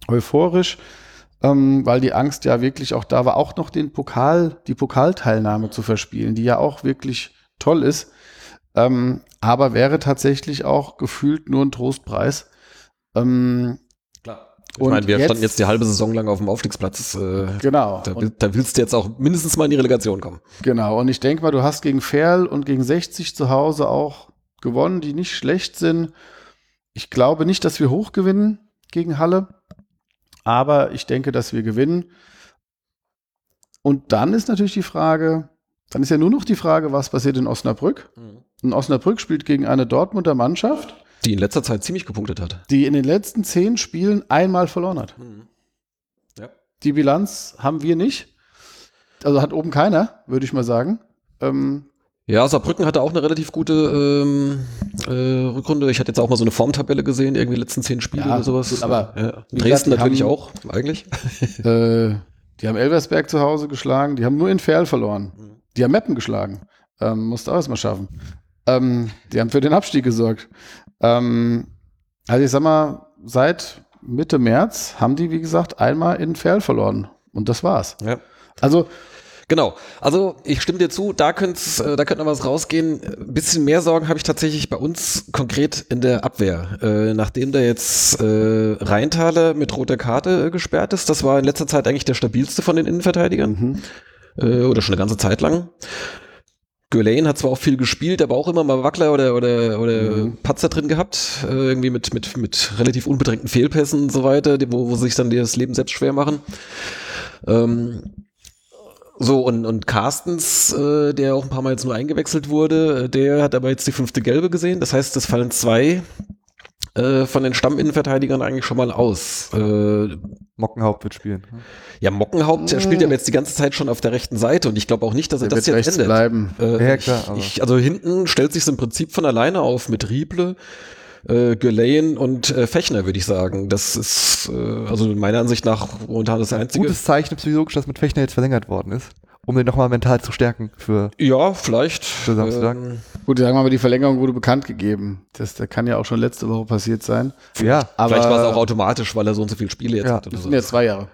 euphorisch, ähm, weil die Angst ja wirklich auch da war, auch noch den Pokal, die Pokalteilnahme zu verspielen, die ja auch wirklich toll ist. Ähm, aber wäre tatsächlich auch gefühlt nur ein Trostpreis. Ähm,
Klar. Ich
Und
meine, wir
jetzt-
standen jetzt die halbe Saison lang auf dem Aufstiegsplatz. Äh,
genau.
da,
Und
da willst du jetzt auch mindestens mal in die Relegation kommen.
Genau, und ich denke mal, du hast gegen Ferl und gegen 60 zu Hause auch gewonnen, die nicht schlecht sind. Ich glaube nicht, dass wir hoch gewinnen gegen Halle, aber ich denke, dass wir gewinnen. Und dann ist natürlich die Frage, dann ist ja nur noch die Frage, was passiert in Osnabrück? Und Osnabrück spielt gegen eine Dortmunder Mannschaft,
Die in letzter Zeit ziemlich gepunktet hat.
die in den letzten zehn Spielen einmal verloren hat.
Ja.
Die Bilanz haben wir nicht. Also hat oben keiner, würde ich mal sagen. Ähm,
Ja, Saarbrücken hatte auch eine relativ gute ähm, äh, Rückrunde. Ich hatte jetzt auch mal so eine Formtabelle gesehen, irgendwie die letzten zehn Spiele
Ja,
oder sowas.
gut, aber
ja. Dresden
gesagt,
natürlich
haben-
auch, eigentlich.
Äh, die haben Elversberg zu Hause geschlagen, die haben nur in Ferl verloren. Die haben Meppen geschlagen. Ähm, musste auch erstmal schaffen. Ähm, die haben für den Abstieg gesorgt. Ähm, also ich sag mal, seit Mitte März haben die, wie gesagt, einmal in Ferl verloren. Und das war's.
Ja.
Also,
Genau. Also ich stimme dir zu, da könnte äh, da könnte noch was rausgehen. Ein bisschen mehr Sorgen habe ich tatsächlich bei uns konkret in der Abwehr. Äh, nachdem da jetzt äh, Rheintaler mit roter Karte äh, gesperrt ist, das war in letzter Zeit eigentlich der stabilste von den Innenverteidigern.
mhm.
äh, oder schon eine ganze Zeit lang. Gulain hat zwar auch viel gespielt, aber auch immer mal Wackler oder, oder, oder
Mhm.
Patzer drin gehabt, äh, irgendwie mit, mit, mit relativ unbedrängten Fehlpässen und so weiter, wo, wo sich dann das Leben selbst schwer machen. Ähm, so, und, und Carstens, äh, der auch ein paar Mal jetzt nur eingewechselt wurde, äh, der hat aber jetzt die fünfte Gelbe gesehen. Das heißt, es fallen zwei äh, von den Stamminnenverteidigern eigentlich schon mal aus. Äh,
Mockenhaupt wird spielen.
ja, Mockenhaupt der spielt aber jetzt die ganze Zeit schon auf der rechten Seite und ich glaube auch nicht, dass er
der
das
wird
jetzt endet.
bleiben.
Äh,
Ja, klar,
Ich, ich, also hinten stellt sich im Prinzip von alleine auf mit Rieble, äh, Gulayen und äh, Fechner, würde ich sagen. Das ist äh, also meiner Ansicht nach momentan das einzige.
Gutes Zeichen psychologisch, dass mit Fechner jetzt verlängert worden ist, um den nochmal mental zu stärken für
Ja, vielleicht.
Für Samstag.
Ähm,
Gut, sagen wir mal, die Verlängerung wurde bekannt gegeben. Das, das kann ja auch schon letzte Woche passiert sein.
Ja,
Aber
Vielleicht war es auch automatisch, weil er so und so viele Spiele jetzt
Ja,
hat oder
das
so.
sind ja zwei Jahre.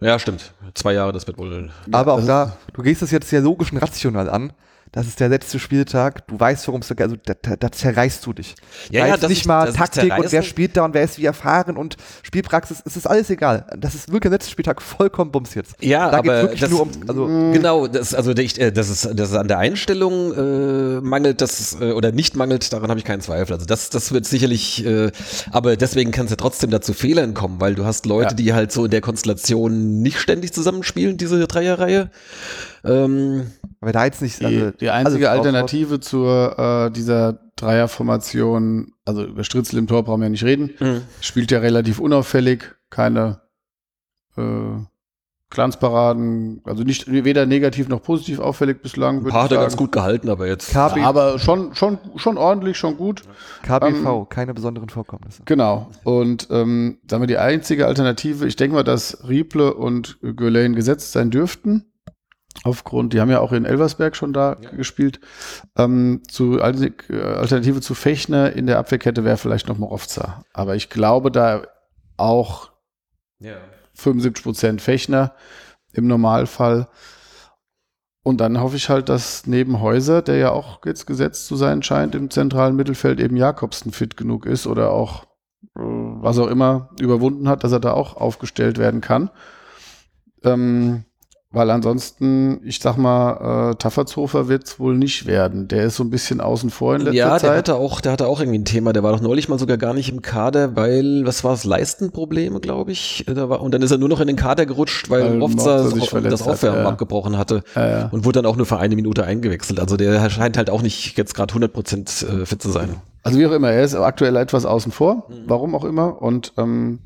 Ja, stimmt. Zwei Jahre, das wird wohl.
aber auch
das
da, du gehst es jetzt sehr logisch und rational an. Das ist der letzte Spieltag. Du weißt, worum es geht. Also da, da, da zerreißt du dich.
Ja,
da
ja, das
nicht
ist-
mal
das
Taktik und wer spielt da und wer ist wie erfahren und Spielpraxis. Es ist alles egal. Das ist wirklich der letzte Spieltag vollkommen Bums jetzt.
Ja,
da
aber
wirklich
das,
nur ums. Also,
genau, das, also ich, äh, das ist, das ist an der Einstellung äh, mangelt das äh, oder nicht mangelt, daran habe ich keinen Zweifel. Also das, das wird sicherlich, äh, aber deswegen kann es ja trotzdem dazu Fehlern kommen, weil du hast Leute,
Ja.
die halt so in der Konstellation nicht ständig zusammenspielen, diese Dreierreihe. Ähm,
aber da jetzt nicht.
Die,
Also,
die einzige
alles
Alternative zur äh, dieser Dreierformation, also über Stritzel im Tor brauchen wir ja nicht reden, spielt ja relativ unauffällig, keine äh, Glanzparaden, also nicht weder negativ noch positiv auffällig bislang.
ein paar hat er ganz gut gehalten, aber jetzt.
KB,
Aber schon, schon, schon ordentlich, schon gut.
KBV,
ähm,
keine besonderen Vorkommnisse.
Genau. Und ähm, sagen wir, die einzige Alternative, ich denke mal, dass Rieple und Gülein gesetzt sein dürften. Aufgrund, die haben ja auch in Elversberg schon da
Ja.
gespielt. Ähm, zu äh, Alternative zu Fechner in der Abwehrkette wäre vielleicht noch Morovza. Aber ich glaube, da auch
Ja.
75 Prozent Fechner im Normalfall. Und dann hoffe ich halt, dass neben Häuser, der ja auch jetzt gesetzt zu sein scheint, im zentralen Mittelfeld eben Jakobsen fit genug ist oder auch äh, was auch immer überwunden hat, dass er da auch aufgestellt werden kann. Ähm, weil ansonsten, ich sag mal, äh, Taffertshofer wird es wohl nicht werden. Der ist so ein bisschen außen vor in letzter
Ja, der
Zeit.
hatte auch, der hatte auch irgendwie ein Thema. Der war doch neulich mal sogar gar nicht im Kader, weil, was war es, Leistenprobleme, glaube ich. Da war, und dann ist er nur noch in den Kader gerutscht, weil
Weil
Rovza das, Aufwärmen
ja.
abgebrochen hatte
Ja, ja.
und wurde dann auch nur für eine Minute eingewechselt. Also der scheint halt auch nicht jetzt gerade 100% äh, fit zu sein.
Also wie auch immer, er ist aktuell etwas außen vor,
Mhm.
warum auch immer. Und ähm,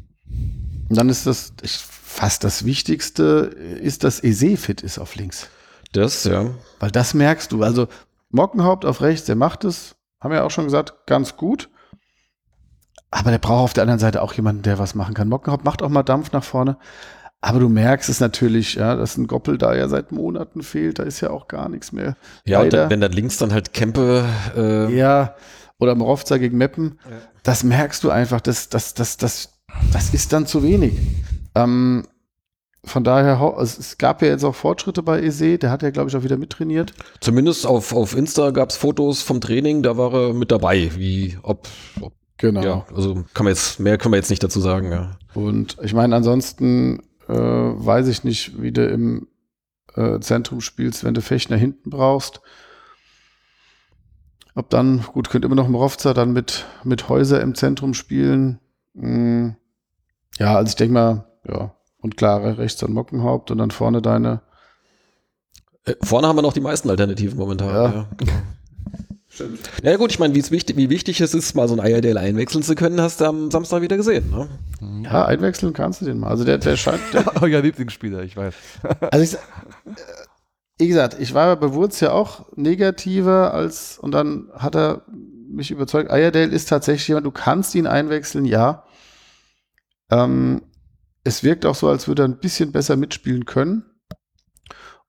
dann ist das ich, fast das Wichtigste, ist, dass Eze fit ist auf links.
Das, ja.
Weil das merkst du. Also Mockenhaupt auf rechts, der macht es, haben wir auch schon gesagt, ganz gut. Aber der braucht auf der anderen Seite auch jemanden, der was machen kann. Mockenhaupt macht auch mal Dampf nach vorne. Aber du merkst es natürlich, ja, dass ein Goppel da ja seit Monaten fehlt. Da ist ja auch gar nichts mehr.
Ja, und dann, wenn dann links dann halt Kempe, äh,
Ja, oder Morovza gegen Meppen.
Ja.
Das merkst du einfach, das, das, das, das, das ist dann zu wenig. Ähm, von daher, es, gab ja jetzt auch Fortschritte bei Eze, der hat ja, glaube ich, auch wieder mittrainiert.
zumindest auf, auf Insta gab es Fotos vom Training, da war er mit dabei, wie ob, ob
Genau.
ja, also kann man jetzt, mehr können wir jetzt nicht dazu sagen, ja.
Und ich meine, ansonsten äh, weiß ich nicht, wie du im äh, Zentrum spielst, wenn du Fechner hinten brauchst. Ob dann, gut, könnte immer noch Morovza dann mit, mit Häuser im Zentrum spielen. Mm, ja, also ich denke mal, ja. Und klar, rechts dann Mockenhaupt und dann vorne deine.
Äh, Vorne haben wir noch die meisten Alternativen momentan.
Ja.
Ja, genau. Ja gut, ich meine, wie, wichtig, wie wichtig es ist, mal so ein IRDL einwechseln zu können, hast du am Samstag wieder gesehen. Ne?
Ja, einwechseln kannst du den mal. Also der, der scheint. Der,
Euer Lieblingsspieler, ich weiß.
Also ich, äh, wie gesagt, ich war bei Wurz ja auch negativer als, und dann hat er mich überzeugt, Ayerdale ist tatsächlich jemand, du kannst ihn einwechseln, ja. Ähm, es wirkt auch so, als würde er ein bisschen besser mitspielen können.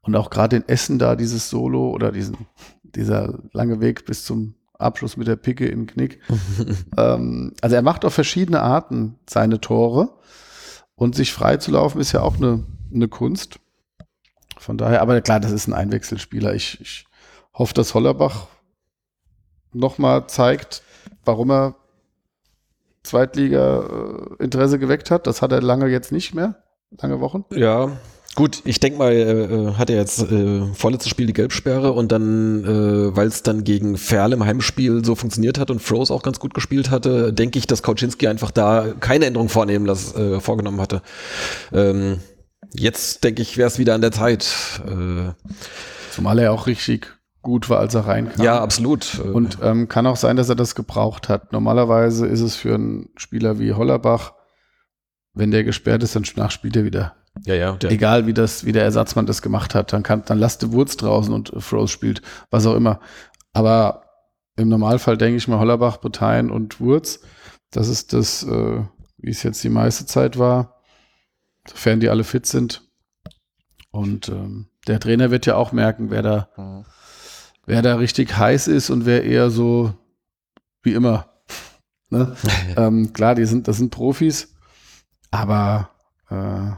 Und auch gerade in Essen da dieses Solo oder diesen, dieser lange Weg bis zum Abschluss mit der Picke im Knick. ähm, also er macht auf verschiedene Arten seine Tore. Und sich frei zu laufen ist ja auch eine, eine Kunst. Von daher, aber klar, das ist ein Einwechselspieler. Ich, ich hoffe, dass Hollerbach nochmal zeigt, warum er Zweitliga-Interesse geweckt hat. Das hat er lange jetzt nicht mehr. Lange Wochen.
Ja, gut, ich denke mal, äh, hat er jetzt äh, vorletztes Spiel die Gelbsperre und dann, äh, weil es dann gegen Ferl im Heimspiel so funktioniert hat und Froze auch ganz gut gespielt hatte, denke ich, dass Kauczynski einfach da keine Änderung vornehmen las, äh, vorgenommen hatte. Ähm, jetzt denke ich, wäre es wieder an der Zeit. Äh,
Zumal er auch richtig gut war, als er reinkam.
ja, absolut.
Und ähm, kann auch sein, dass er das gebraucht hat. Normalerweise ist es für einen Spieler wie Hollerbach, wenn der gesperrt ist, dann spielt er wieder.
ja, ja, der,
Egal wie das, wie der Ersatzmann das gemacht hat, dann kann, dann lasst der Wurz draußen und Froze spielt, was auch immer. Aber im Normalfall denke ich mal Hollerbach, Bretijn und Wurz. Das ist das, äh, wie es jetzt die meiste Zeit war, sofern die alle fit sind. Und ähm, der Trainer wird ja auch merken, wer da wer da richtig heiß ist und wer eher so wie immer. Ne? ähm, klar, die sind, das sind Profis, aber äh,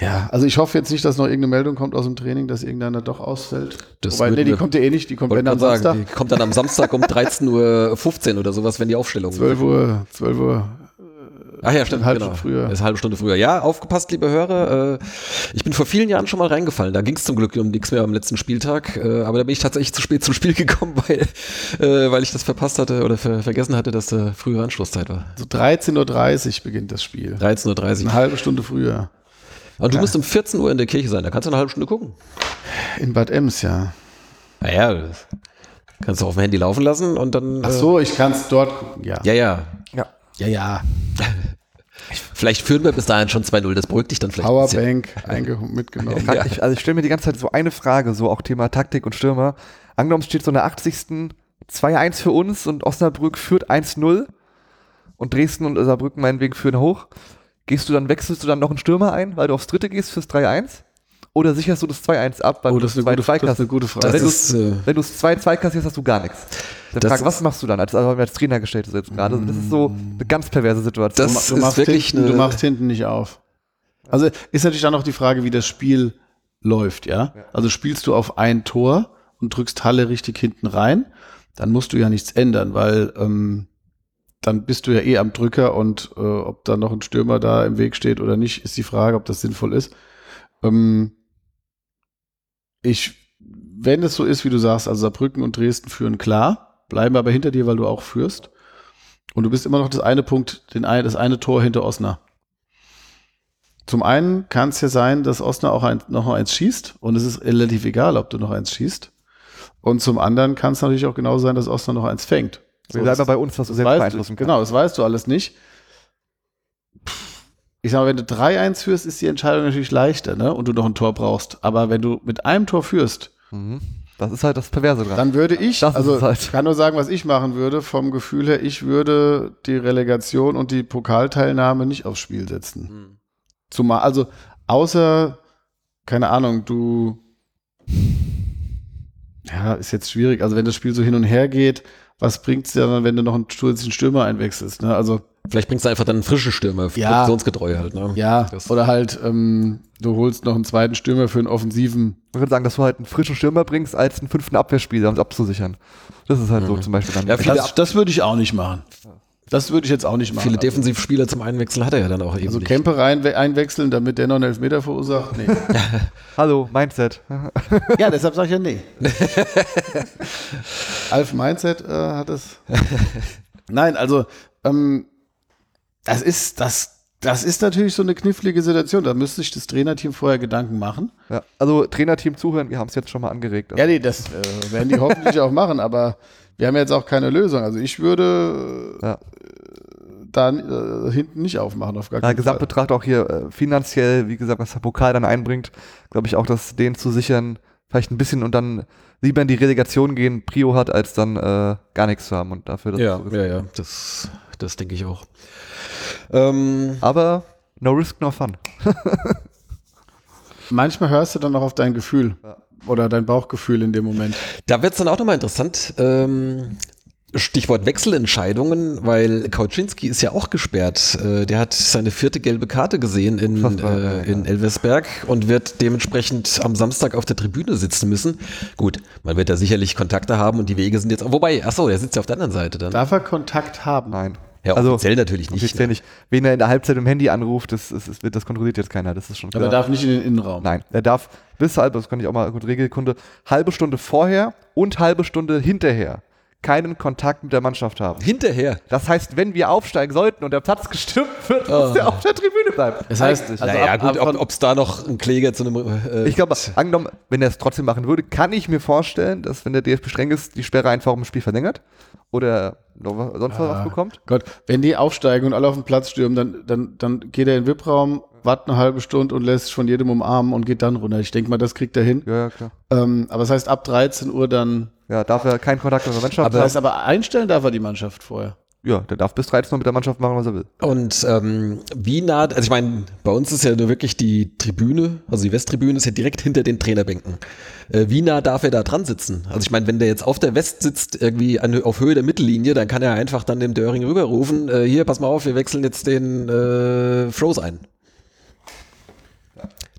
ja, also ich hoffe jetzt nicht, dass noch irgendeine Meldung kommt aus dem Training, dass irgendeiner doch ausfällt.
Das
Wobei, nee, die kommt ja eh nicht, die kommt wenn am
sagen,
Samstag.
die kommt dann am Samstag um 13.15 Uhr oder sowas, wenn die Aufstellung
12 Uhr, 12 Uhr.
Ach ja, stimmt.
Eine halbe
genau.
Stunde früher.
Ist eine halbe Stunde früher. Ja, aufgepasst, liebe Hörer. Äh, ich bin vor vielen Jahren schon mal reingefallen. Da ging es zum Glück um nichts mehr am letzten Spieltag. Äh, aber da bin ich tatsächlich zu spät zum Spiel gekommen, weil, äh, weil ich das verpasst hatte oder ver vergessen hatte, dass äh, frühere Anschlusszeit war.
So 13.30 Uhr beginnt das Spiel.
13.30
Eine
Uhr.
halbe Stunde früher.
Und du musst um 14 Uhr in der Kirche sein. Da kannst du eine halbe Stunde gucken.
In Bad Ems, ja.
Naja, kannst du auf dem Handy laufen lassen und dann.
Ach so, ich kann es dort gucken, ja.
Ja, ja.
Ja.
Ja. ja.
Vielleicht führen wir bis dahin schon 2-0. Das beruhigt dich dann vielleicht. ein.
Powerbank einge mitgenommen.
Frag- Ich, also ich stelle mir die ganze Zeit so eine Frage, so auch Thema Taktik und Stürmer. Angenommen, es steht so in der 80. 2-1 für uns und Osnabrück führt 1-0 und Dresden und Saarbrücken meinetwegen führen hoch. Gehst du dann, wechselst du dann noch einen Stürmer ein, weil du aufs dritte gehst fürs 3-1? Oder sicherst du das 2-1 ab, weil
Oh,
du
das eine
zwei
gute,
zwei
das ist eine
kassierst?
gute Frage.
Das
Wenn du es 2-2 kassierst, hast du gar nichts. Dann
Das
frag, was machst du dann, als, also als Trainer gestellt ist jetzt gerade? Das ist so eine ganz perverse Situation.
Das
du machst
wirklich
hinten, du machst hinten nicht auf. Also ist natürlich dann noch die Frage, wie das Spiel läuft, ja? Also spielst du auf ein Tor und drückst Halle richtig hinten rein, dann musst du ja nichts ändern, weil ähm, dann bist du ja eh am Drücker und äh, ob da noch ein Stürmer da im Weg steht oder nicht, ist die Frage, ob das sinnvoll ist. Ähm, ich, wenn es so ist, wie du sagst, also Saarbrücken und Dresden führen klar, bleiben aber hinter dir, weil du auch führst. Und du bist immer noch das eine Punkt, den ein, das eine Tor hinter Osnabrück. Zum einen kann es ja sein, dass Osnabrück auch ein, noch eins schießt und es ist relativ egal, ob du noch eins schießt. Und zum anderen kann es natürlich auch genau sein, dass Osnabrück noch eins fängt.
Wir
So,
bleiben bei uns, was du selbst beeinflussen kannst.
Genau, das weißt du alles nicht. Ich sag mal, wenn du 3-1 führst, ist die Entscheidung natürlich leichter, ne? Und du noch ein Tor brauchst. Aber wenn du mit einem Tor führst,
Mhm. Das ist halt das Perverse dran.
dann würde ich,
Das
also
halt.
ich kann nur sagen, was ich machen würde, vom Gefühl her, ich würde die Relegation und die Pokalteilnahme nicht aufs Spiel setzen.
Hm.
Zumal, also außer, keine Ahnung, du ja, ist jetzt schwierig. Also wenn das Spiel so hin und her geht, was bringt es dir dann, wenn du noch einen zusätzlichen Stürmer einwechselst? Ne? Also
Vielleicht bringst du einfach dann einen frischen Stürmer,
Ja.
positionsgetreu halt. Ne?
ja,
Das-
oder halt ähm, du holst noch einen zweiten Stürmer für einen offensiven.
Ich würde sagen, dass du halt einen frischen Stürmer bringst, als einen fünften Abwehrspieler, um es abzusichern. Das ist halt so zum Beispiel dann.
Ja, viele,
Das, das würde ich auch nicht machen. Das würde ich jetzt auch nicht machen.
viele Defensivspieler zum Einwechseln hat er ja dann auch eben
Also
nicht.
Kempe rein, einwechseln, damit der noch einen Elfmeter verursacht? Nee.
Hallo, Mindset.
ja, deshalb sage ich ja nee. Alf Mindset äh, hat es. Nein, also ähm, das ist das, das ist natürlich so eine knifflige Situation. Da müsste sich das Trainerteam vorher Gedanken machen.
Ja, also Trainerteam zuhören, wir haben es jetzt schon mal angeregt.
Ja, nee, das äh, werden die hoffentlich auch machen, aber wir haben jetzt auch keine Lösung. Also ich würde äh,
Ja.
da äh, hinten nicht aufmachen, auf gar
Ja,
keinen Fall.
Gesamtbetracht auch hier äh, finanziell, wie gesagt, was der Pokal dann einbringt, glaube ich auch, dass den zu sichern vielleicht ein bisschen und dann lieber in die Relegation gehen, Prio hat, als dann äh, gar nichts zu haben und dafür das
ja, ja, ja, das, das denke ich auch. Ähm,
Aber no risk, no fun.
Manchmal hörst du dann auch auf dein Gefühl oder dein Bauchgefühl in dem Moment.
Da wird es dann auch nochmal interessant. Ähm, Stichwort Wechselentscheidungen, weil Kauczynski ist ja auch gesperrt. Äh, der hat seine vierte gelbe Karte gesehen in, äh, in Elversberg und wird dementsprechend am Samstag auf der Tribüne sitzen müssen. Gut, man wird da sicherlich Kontakte haben und die Wege sind jetzt. Wobei, achso, der sitzt ja auf der anderen Seite dann.
Darf er Kontakt haben?
Nein.
Ja,
also
offiziell natürlich nicht.
offiziell
ne?
nicht. Wen er in der Halbzeit im Handy anruft, das, das, das, wird, das kontrolliert jetzt keiner, das ist schon
Aber
klar.
er darf nicht in den Innenraum.
Nein, er darf bis halb, das kann ich auch mal gut Regelkunde, halbe Stunde vorher und halbe Stunde hinterher keinen Kontakt mit der Mannschaft haben.
Hinterher.
Das heißt, wenn wir aufsteigen sollten und der Platz gestimmt wird, muss der auf der Tribüne bleiben.
Das heißt, also
naja,
ab-
gut,
ab-
ob es da noch ein Kläger zu einem. Äh,
ich glaube, angenommen, wenn er es trotzdem machen würde, kann ich mir vorstellen, dass wenn der DFB streng ist, die Sperre einfach im Spiel verlängert oder noch was- sonst
Ah.
was bekommt.
Gott, wenn die aufsteigen und alle auf den Platz stürmen, dann, dann, dann geht er in den VIP-Raum, wartet eine halbe Stunde und lässt sich von jedem umarmen und geht dann runter. Ich denke mal, das kriegt er hin.
Ja, ja, klar.
Ähm, aber das heißt, ab 13 Uhr dann.
Ja, darf er keinen Kontakt mit der Mannschaft
Das heißt aber einstellen darf er die Mannschaft vorher.
Ja, der darf bis 13 Uhr mit der Mannschaft machen, was er will.
Und ähm, wie nah, also ich meine, bei uns ist ja nur wirklich die Tribüne, also die Westtribüne ist ja direkt hinter den Trainerbänken. Äh, wie nah darf er da dran sitzen? Also ich meine, wenn der jetzt auf der West sitzt, irgendwie an, auf Höhe der Mittellinie, dann kann er einfach dann dem Döring rüberrufen, äh, hier, pass mal auf, wir wechseln jetzt den äh, Froze ein.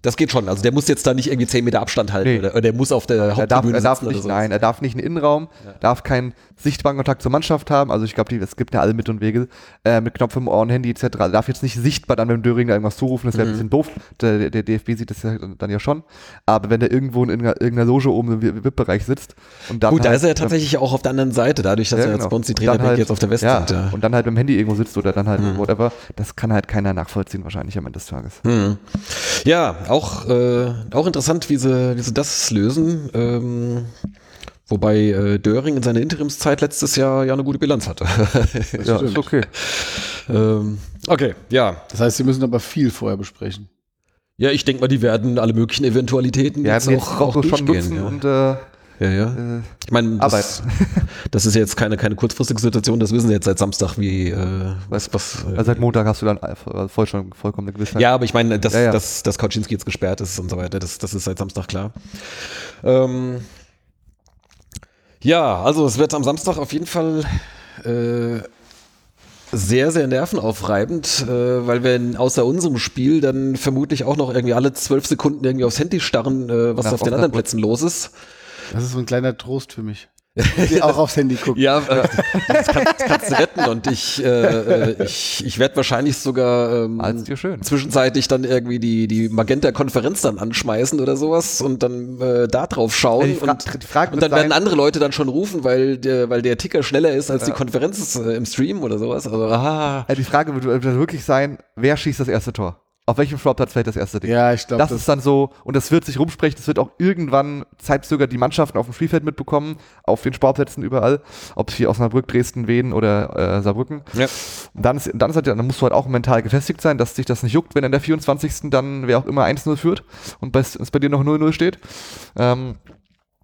Das geht schon. Also der muss jetzt da nicht irgendwie 10 Meter Abstand halten
Nee.
oder, oder der muss auf der
Er darf,
Haupttribüne
er darf
sitzen oder
nicht, nein, er darf nicht einen Innenraum, darf keinen sichtbaren Kontakt zur Mannschaft haben. Also ich glaube, es gibt ja alle Mittel und Wege äh, mit Knopf im Ohr und Handy etc. Er darf jetzt nicht sichtbar dann mit dem Döring da irgendwas zurufen, das wäre
Mhm.
ein bisschen doof. Der, der, DFB sieht das ja dann ja schon. Aber wenn der irgendwo in irgendeiner, Loge oben im VIP-Bereich sitzt und dann
Gut, da
halt,
ist er ja tatsächlich auch auf der anderen Seite, dadurch, dass
Ja,
er
genau.
die
Und dann
Trainerbänke
halt-
jetzt auf der West
ja.
Ja.
Und dann halt mit dem Handy irgendwo sitzt oder dann halt
Mhm.
whatever, das kann halt keiner nachvollziehen wahrscheinlich am Ende des Tages.
Hm. Ja, auch, äh, auch interessant, wie sie, wie sie das lösen. Ähm, wobei äh, Döring in seiner Interimszeit letztes Jahr ja eine gute Bilanz hatte.
Ja, ist okay.
ähm, okay, ja.
Das heißt, sie müssen aber viel vorher besprechen.
Ja, ich denke mal, die werden alle möglichen Eventualitäten
Ja,
jetzt
jetzt
auch,
auch
auch
schon
durchgehen.
nutzen
Ja.
und äh,
ja, ja.
äh,
Ich meine, das, das ist jetzt keine, keine kurzfristige Situation, das wissen sie jetzt seit Samstag, wie äh, was, was äh,
also seit Montag hast du dann voll schon vollkommene Gewissheit.
Ja, aber ich meine, dass,
Ja, ja.
dass, dass Kaczynski jetzt gesperrt ist und so weiter, das, das ist seit Samstag klar. Ähm, ja, also es wird am Samstag auf jeden Fall äh, sehr, sehr nervenaufreibend, äh, weil wir außer unserem Spiel dann vermutlich auch noch irgendwie alle zwölf Sekunden irgendwie aufs Handy starren, äh, was
Nach
auf den anderen. Plätzen los ist.
Das ist so ein kleiner Trost für mich. Die auch aufs Handy gucken.
Ja, äh, das, kann, das kannst du retten und ich, äh, äh, ich, ich werde wahrscheinlich sogar ähm,
Als dir schön.
zwischenzeitlich dann irgendwie die, die Magenta-Konferenz dann anschmeißen oder sowas und dann äh, da drauf schauen.
Ja, die Fra-
und, und dann werden
sein-
andere Leute dann schon rufen, weil der, weil der Ticker schneller ist als die Konferenz äh, im Stream oder sowas. Also, aha.
Ja, die Frage wird, wird wirklich sein, wer schießt das erste Tor? Auf welchem Floplatz fällt das erste Ding?
Ja, ich glaube,
das,
das,
ist dann so, und das wird sich rumsprechen, das wird auch irgendwann zeitzögert die Mannschaften auf dem Spielfeld mitbekommen, auf den Sportplätzen überall, ob es hier Osnabrück, Dresden, Wien oder äh, Saarbrücken.
Ja.
Und dann, ist, dann, ist halt, dann musst du halt auch mental gefestigt sein, dass dich das nicht juckt, wenn in der 24. dann wer auch immer 1-0 führt und bei, es bei dir noch 0-0 steht. Ähm,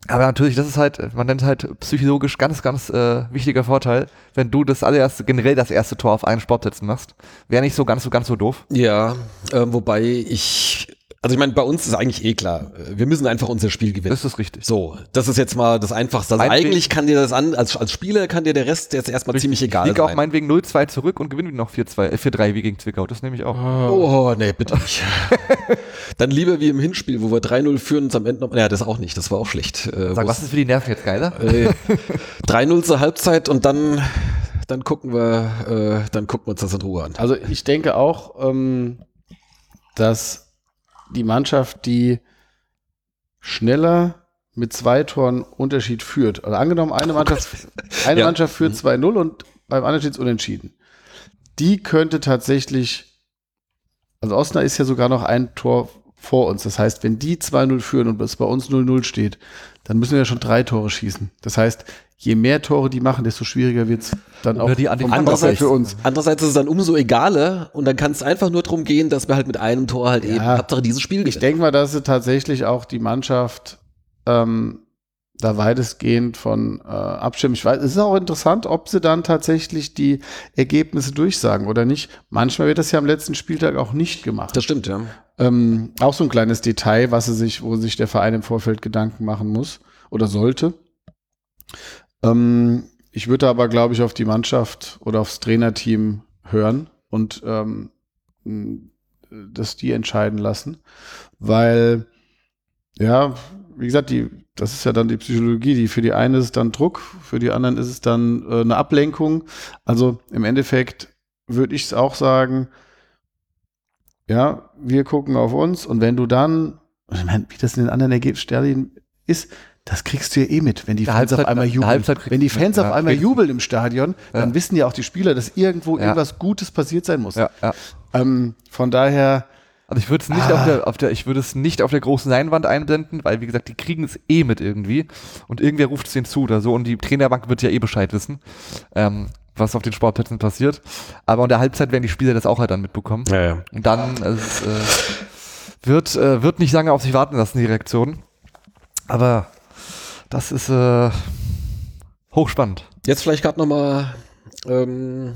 aber natürlich, das ist halt, man nennt es halt psychologisch ganz, ganz äh, wichtiger Vorteil, wenn du das allererste, generell das erste Tor auf einen Sportplätzen machst. Wäre nicht so ganz so ganz so doof.
Ja, äh, wobei ich, also ich meine, bei uns ist eigentlich eh klar, äh, wir müssen einfach unser Spiel gewinnen.
Das ist richtig.
So, das ist jetzt mal das Einfachste. Also
Meinetwegen-
eigentlich kann dir das an, als, als Spieler kann dir der Rest jetzt erstmal ziemlich egal
Liege auch
sein.
meinetwegen 0-2 zurück und gewinne noch 4-2, äh, 4-3 wie gegen Zwickau. Das nehme ich auch.
Oh, nee, bitte nicht. Dann lieber wie im Hinspiel, wo wir 3-0 führen und uns am Ende noch. Ja, das auch nicht, das war auch schlecht. Äh,
Sag, was ist für die Nerven jetzt geiler?
äh, 3-0 zur Halbzeit und dann, dann gucken wir, äh, dann gucken wir uns das in Ruhe an.
Also ich denke auch, ähm, dass die Mannschaft, die schneller mit zwei Toren Unterschied führt. Also angenommen, eine Mannschaft, eine
Ja.
Mannschaft führt 2-0 und beim anderen steht es unentschieden. Die könnte tatsächlich, also Osnabrück ist ja sogar noch ein Tor vor uns. Das heißt, wenn die 2-0 führen und es bei uns 0-0 steht, dann müssen wir ja schon drei Tore schießen. Das heißt, je mehr Tore die machen, desto schwieriger wird es dann auch
Oder die anderen
Vorteil
Andererseits,
für uns.
andererseits ist es dann umso egaler und dann kann es einfach nur darum gehen, dass wir halt mit einem Tor halt eben,
Ja.
Hauptsache dieses Spiel
Ich denke mal, dass sie tatsächlich auch die Mannschaft ähm, da weitestgehend von äh, abstimmen. Ich weiß, es ist auch interessant, ob sie dann tatsächlich die Ergebnisse durchsagen oder nicht. Manchmal wird das ja am letzten Spieltag auch nicht gemacht.
Das stimmt, ja.
Ähm, auch so ein kleines Detail, was sie sich, wo sich der Verein im Vorfeld Gedanken machen muss oder sollte. Ähm, ich würde aber, glaube ich, auf die Mannschaft oder aufs Trainerteam hören und ähm, m, dass die entscheiden lassen, weil ja, wie gesagt, die, das ist ja dann die Psychologie, die für die einen ist es dann Druck, für die anderen ist es dann äh, eine Ablenkung. Also im Endeffekt würde ich es auch sagen, ja, wir gucken auf uns und wenn du dann, ich meine, wie das in den anderen Ergebnisstadien ist, das kriegst du ja eh mit, wenn die
Der
Fans auf
Halbzeit-
einmal
der
jubeln. Wenn die
mit,
Fans
ja,
auf einmal jubeln im Stadion, dann
Ja.
wissen ja auch die Spieler, dass irgendwo
Ja.
irgendwas Gutes passiert sein muss.
Ja, ja.
Ähm, von daher,
Also ich würde es nicht
Ah.
auf der, auf der, ich würde es nicht auf der großen Leinwand einblenden, weil wie gesagt, die kriegen es eh mit irgendwie und irgendwer ruft es denen zu oder so und die Trainerbank wird ja eh Bescheid wissen, ähm, was auf den Sportplätzen passiert. Aber in der Halbzeit werden die Spieler das auch halt dann mitbekommen.
Ja, ja.
Und dann äh, es, äh, wird, äh, wird nicht lange auf sich warten lassen, die Reaktion. Aber das ist äh, hochspannend.
Jetzt vielleicht gerade nochmal ähm,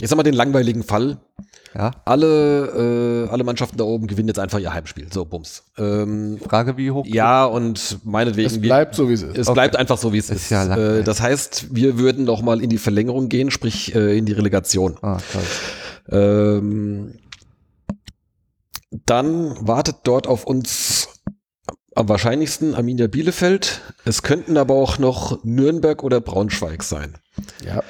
ich sag mal den langweiligen Fall.
Ja.
Alle, äh, alle Mannschaften da oben gewinnen jetzt einfach ihr Heimspiel. So, Bums. Ähm,
Frage, wie hoch?
ja, und meinetwegen.
Es bleibt so, wie es ist.
Es
Okay.
bleibt einfach so, wie es
Ist
ist.
ja
äh, das heißt, wir würden noch mal in die Verlängerung gehen, sprich äh, in die Relegation.
Ah, toll.
Ähm, dann wartet dort auf uns am wahrscheinlichsten Arminia Bielefeld. Es könnten aber auch noch Nürnberg oder Braunschweig sein.
Ja.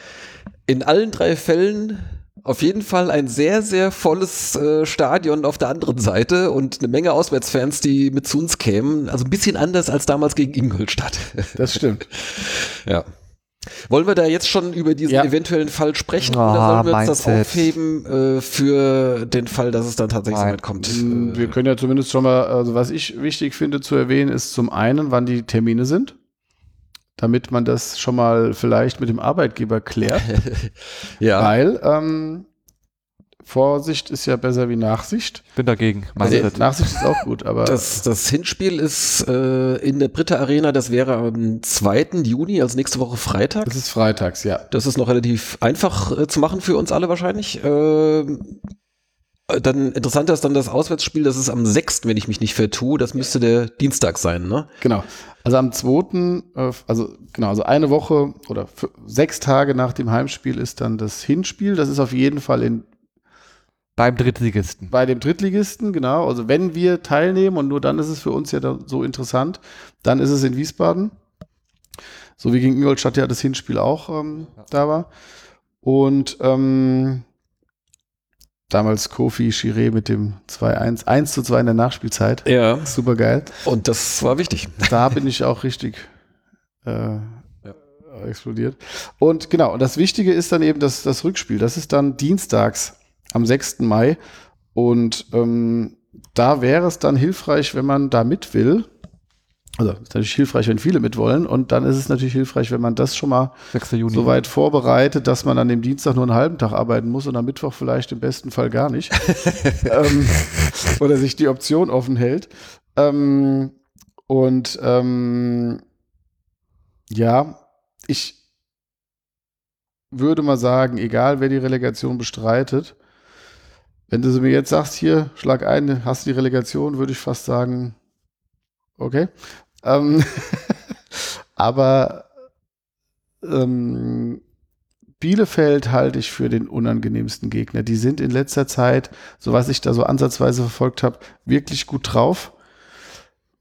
In allen drei Fällen auf jeden Fall ein sehr, sehr volles äh, Stadion auf der anderen Seite und eine Menge Auswärtsfans, die mit zu uns kämen. Also ein bisschen anders als damals gegen Ingolstadt.
Das stimmt.
ja. Wollen wir da jetzt schon über diesen
Ja.
eventuellen Fall sprechen
Ah,
oder sollen wir uns das
Mindset.
aufheben äh, für den Fall, dass es dann tatsächlich so
Nein.
weit kommt?
Wir können ja zumindest schon mal, also was ich wichtig finde zu erwähnen, ist zum einen, wann die Termine sind, damit man das schon mal vielleicht mit dem Arbeitgeber klärt,
ja.
weil ähm, Vorsicht ist ja besser wie Nachsicht.
Bin dagegen.
Also. Nachsicht ist auch gut, aber
Das, das Hinspiel ist äh, in der Britta Arena, das wäre am 2. Juni, also nächste Woche Freitag.
das ist freitags, ja.
Das ist noch relativ einfach äh, zu machen für uns alle wahrscheinlich. Äh, dann interessanter ist dann das Auswärtsspiel, das ist am 6., wenn ich mich nicht vertue. Das müsste der Dienstag sein, ne?
Genau. Also am 2., äh, also genau, also eine Woche oder sechs Tage nach dem Heimspiel ist dann das Hinspiel. Das ist auf jeden Fall in
Beim Drittligisten.
bei dem Drittligisten, genau. Also wenn wir teilnehmen und nur dann ist es für uns ja da so interessant, dann ist es in Wiesbaden. So wie gegen Ingolstadt ja das Hinspiel auch ähm, da war. Und ähm, damals Kofi Chiré mit dem 2-1, 1 zu 2 in der Nachspielzeit.
Ja.
Super geil.
Und das war wichtig.
Da bin ich auch richtig äh, explodiert. Und genau, und das Wichtige ist dann eben das, das Rückspiel. Das ist dann dienstags am 6. Mai. Und ähm, da wäre es dann hilfreich, wenn man da mit will. Also ist natürlich hilfreich, wenn viele mitwollen. Und dann ist es natürlich hilfreich, wenn man das schon mal
6. Juni.
so weit vorbereitet, dass man an dem Dienstag nur einen halben Tag arbeiten muss und am Mittwoch vielleicht im besten Fall gar nicht. ähm, oder sich die Option offen hält. Ähm, und ähm, ja, ich würde mal sagen, egal wer die Relegation bestreitet, wenn du mir jetzt sagst, hier, schlag ein, hast die Relegation, würde ich fast sagen, okay. Ähm, aber ähm, Bielefeld halte ich für den unangenehmsten Gegner. Die sind in letzter Zeit, so was ich da so ansatzweise verfolgt habe, wirklich gut drauf.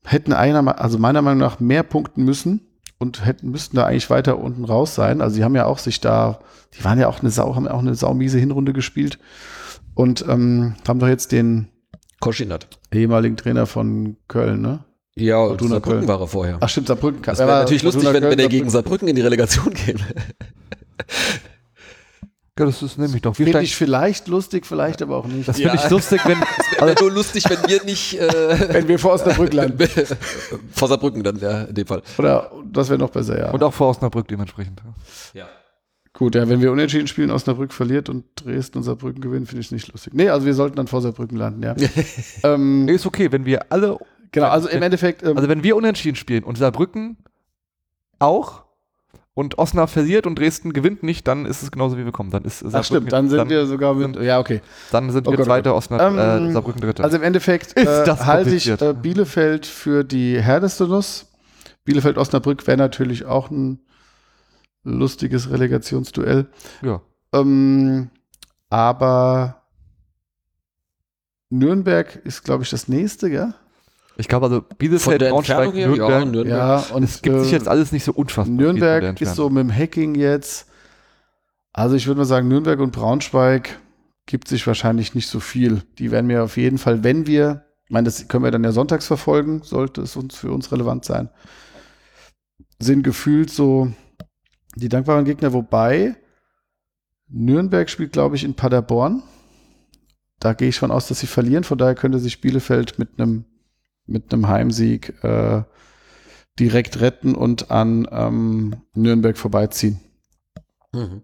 Hätten einer, also meiner Meinung nach mehr punkten müssen und hätten, müssten da eigentlich weiter unten raus sein. Also die haben ja auch sich da, die waren ja auch eine Sau, haben auch eine saumiese Hinrunde gespielt und ähm, haben doch jetzt den
Koschinat.
ehemaligen Trainer von Köln, ne?
Ja,
Fortuna
Saarbrücken
Köln.
war er vorher.
Ach stimmt, Saarbrücken.
das wäre natürlich lustig, wenn, wenn er gegen Saarbrücken in die Relegation käme.
Ja, das ist nämlich doch.
Finde ich vielleicht lustig, vielleicht aber auch nicht.
das finde
Ja.
ich lustig, wenn.
Wäre nur lustig, wenn wir nicht äh,
Wenn wir vor Osnabrück landen.
vor Saarbrücken dann, ja, in dem Fall.
Oder das wäre noch besser, ja.
Und auch vor Osnabrück dementsprechend.
Ja.
Gut, ja, wenn wir unentschieden spielen, Osnabrück verliert und Dresden und Saarbrücken gewinnen, finde ich es nicht lustig. Nee, also wir sollten dann vor Saarbrücken landen, ja. ähm,
Nee, ist okay, wenn wir alle.
genau, also im Endeffekt, ähm,
Also, wenn wir unentschieden spielen und Saarbrücken auch und Osnabrück verliert und Dresden gewinnt nicht, dann ist es genauso wie wir kommen. Dann ist
ach stimmt, dann sind wir sogar mit, ja, okay.
Dann sind
Oh
wir
Gott, oh
Zweiter. Osnabrück,
Ähm,
äh, Saarbrücken Dritter.
Also im Endeffekt äh,
das
halte ich äh, Bielefeld für die härteste Nuss. Bielefeld-Osnabrück wäre natürlich auch ein lustiges Relegationsduell.
ja.
Ähm, aber Nürnberg ist, glaube ich, das nächste, ja?
Ich glaube also
Von
Bielefeld,
der
Braunschweig, Nürnberg.
ja, Nürnberg.
Ja, und
es gibt
äh,
sich jetzt alles nicht so unfassbar
Nürnberg ist so mit dem Hacking jetzt. Also ich würde mal sagen, Nürnberg und Braunschweig gibt sich wahrscheinlich nicht so viel. Die werden mir auf jeden Fall, wenn wir, ich meine, das können wir dann ja sonntags verfolgen, sollte es uns für uns relevant sein, sind gefühlt so die dankbaren Gegner, wobei Nürnberg spielt, glaube ich, in Paderborn. Da gehe ich von aus, dass sie verlieren. Von daher könnte sich Bielefeld mit einem mit einem Heimsieg äh, direkt retten und an ähm, Nürnberg vorbeiziehen.
Mhm.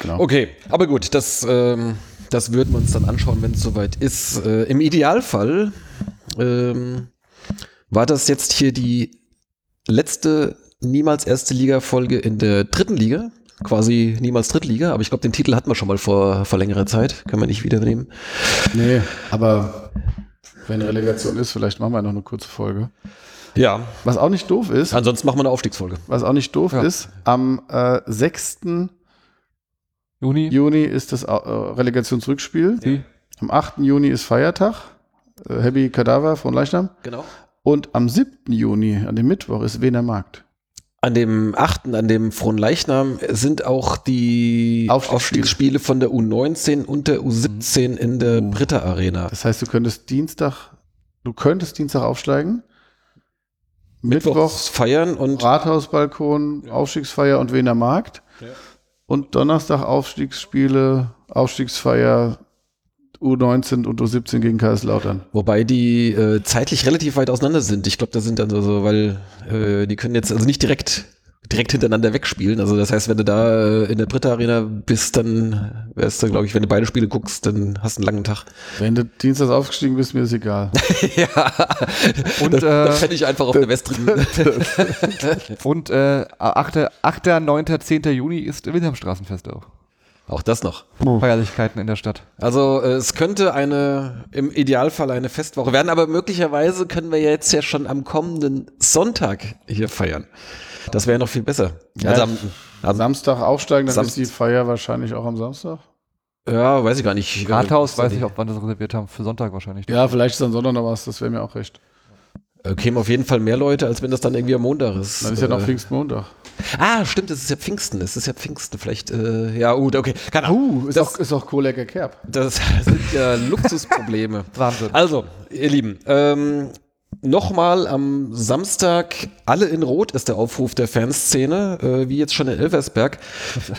Genau.
Okay, aber gut, das, ähm, das würden wir uns dann anschauen, wenn es soweit ist. Äh, Im Idealfall ähm, war das jetzt hier die letzte niemals erste Liga-Folge in der dritten Liga. quasi niemals Drittliga, aber ich glaube, den Titel hatten wir schon mal vor, vor längerer Zeit. Können wir nicht wieder nehmen.
Nee, aber wenn Relegation ist, vielleicht machen wir noch eine kurze Folge.
Ja.
Was auch nicht doof ist,
Ansonsten machen wir eine Aufstiegsfolge.
was auch nicht doof
Ja.
ist, am äh, 6.
Juni.
Juni ist das äh, Relegationsrückspiel.
Die-
Am 8. Juni ist Feiertag. Äh, Happy Kadaver von Leichnam.
Genau.
Und am 7. Juni, an dem Mittwoch, ist Wiener Markt.
An dem 8., an dem Frohen Leichnam sind auch die
Aufstiegsspiele.
Von der U19 und der U17 in der Britta Arena.
Das heißt, du könntest Dienstag, du könntest Dienstag aufsteigen. Mittwoch
Mittwochs feiern und
Rathausbalkon, Aufstiegsfeier und Wiener Markt. Und Donnerstag Aufstiegsspiele, Aufstiegsfeier U19 und U17 gegen Kaiserslautern.
wobei die äh, zeitlich relativ weit auseinander sind. Ich glaube, da sind dann so, so weil äh, die können jetzt also nicht direkt direkt hintereinander wegspielen. Also das heißt, wenn du da äh, in der Britta Arena bist, dann wärst du, glaube ich, wenn du beide Spiele guckst, dann hast du einen langen Tag.
Wenn du Dienstags aufgestiegen bist, mir ist egal.
ja.
Und,
das, das
äh,
fände ich einfach auf der Westtribüne.
Und äh, 8., 8., 9., 10. Juni ist Wilhelmstraßenfest auch.
Auch das noch.
Feierlichkeiten in der Stadt.
Also äh, es könnte eine, im Idealfall eine Festwoche werden, aber möglicherweise können wir jetzt ja schon am kommenden Sonntag hier feiern. Das wäre noch viel besser.
Ja,
Also am, am,
Samstag aufsteigen, dann
Samst-
ist die Feier wahrscheinlich auch am Samstag.
ja, weiß ich gar nicht.
Rathaus,
Äh,
weiß nicht, ob wir das reserviert haben. Für Sonntag wahrscheinlich.
Ja, vielleicht ist am Sonntag noch was, das wäre mir auch recht.
Äh, kämen auf jeden Fall mehr Leute, als wenn das dann irgendwie am Montag ist.
Dann ist ja noch Pfingstmontag.
Ah, stimmt, es ist ja Pfingsten. Es ist ja Pfingsten. Vielleicht, äh, ja, gut, okay. Keine Ahnung.
Uh, ist,
das,
auch, ist auch Kohlecker Kerb.
das sind ja Luxusprobleme.
Wahnsinn.
Also, ihr Lieben, ähm, nochmal am Samstag, alle in Rot ist der Aufruf der Fanszene, äh, wie jetzt schon in Elversberg.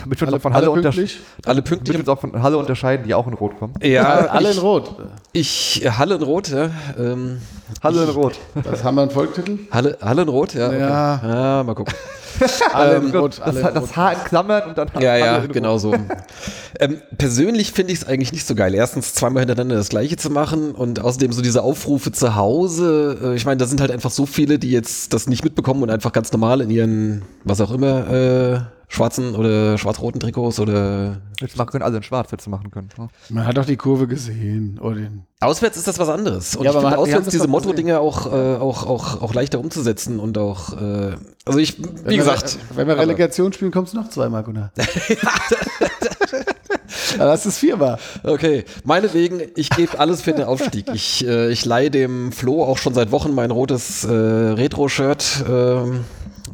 Damit wir uns
Alle,
auch von
alle
Halle, untersch
pünktlich?
Alle
damit wir
pünktlich.
uns auch von Halle unterscheiden, die auch in Rot kommen.
Ja,
alle
ich,
in Rot.
Ich, Halle in Rot, ja. Ähm,
Halle in Rot.
Das haben wir einen Folgetitel?
Halle, Halle in Rot, ja. okay.
Ja.
ja mal gucken. Ähm.
Das, das. Haar in Klammern und dann
Ja, ja, genau so. ähm, persönlich finde ich es eigentlich nicht so geil. Erstens zweimal hintereinander das Gleiche zu machen und außerdem so diese Aufrufe zu Hause. Äh, ich meine, da sind halt einfach so viele, die jetzt das nicht mitbekommen und einfach ganz normal in ihren, was auch immer, äh, schwarzen oder schwarz-roten Trikots oder
Jetzt machen können alle in Schwarz, hätte machen können. ne?
Man hat doch die Kurve gesehen. Oder den
Auswärts ist das was anderes. Und
Ja,
ich
aber man
finde
hat-
auswärts diese Motto-Dinge auch, äh, auch, auch, auch leichter umzusetzen und auch, äh, also ich, wie
Wenn
gesagt.
Wir, wenn wir Relegation spielen, kommst du noch zweimal, Gunnar. Ja, das ist viermal.
Okay, meinetwegen, ich gebe alles für den Aufstieg. Ich, äh, ich leihe dem Flo auch schon seit Wochen mein rotes äh, Retro-Shirt ähm,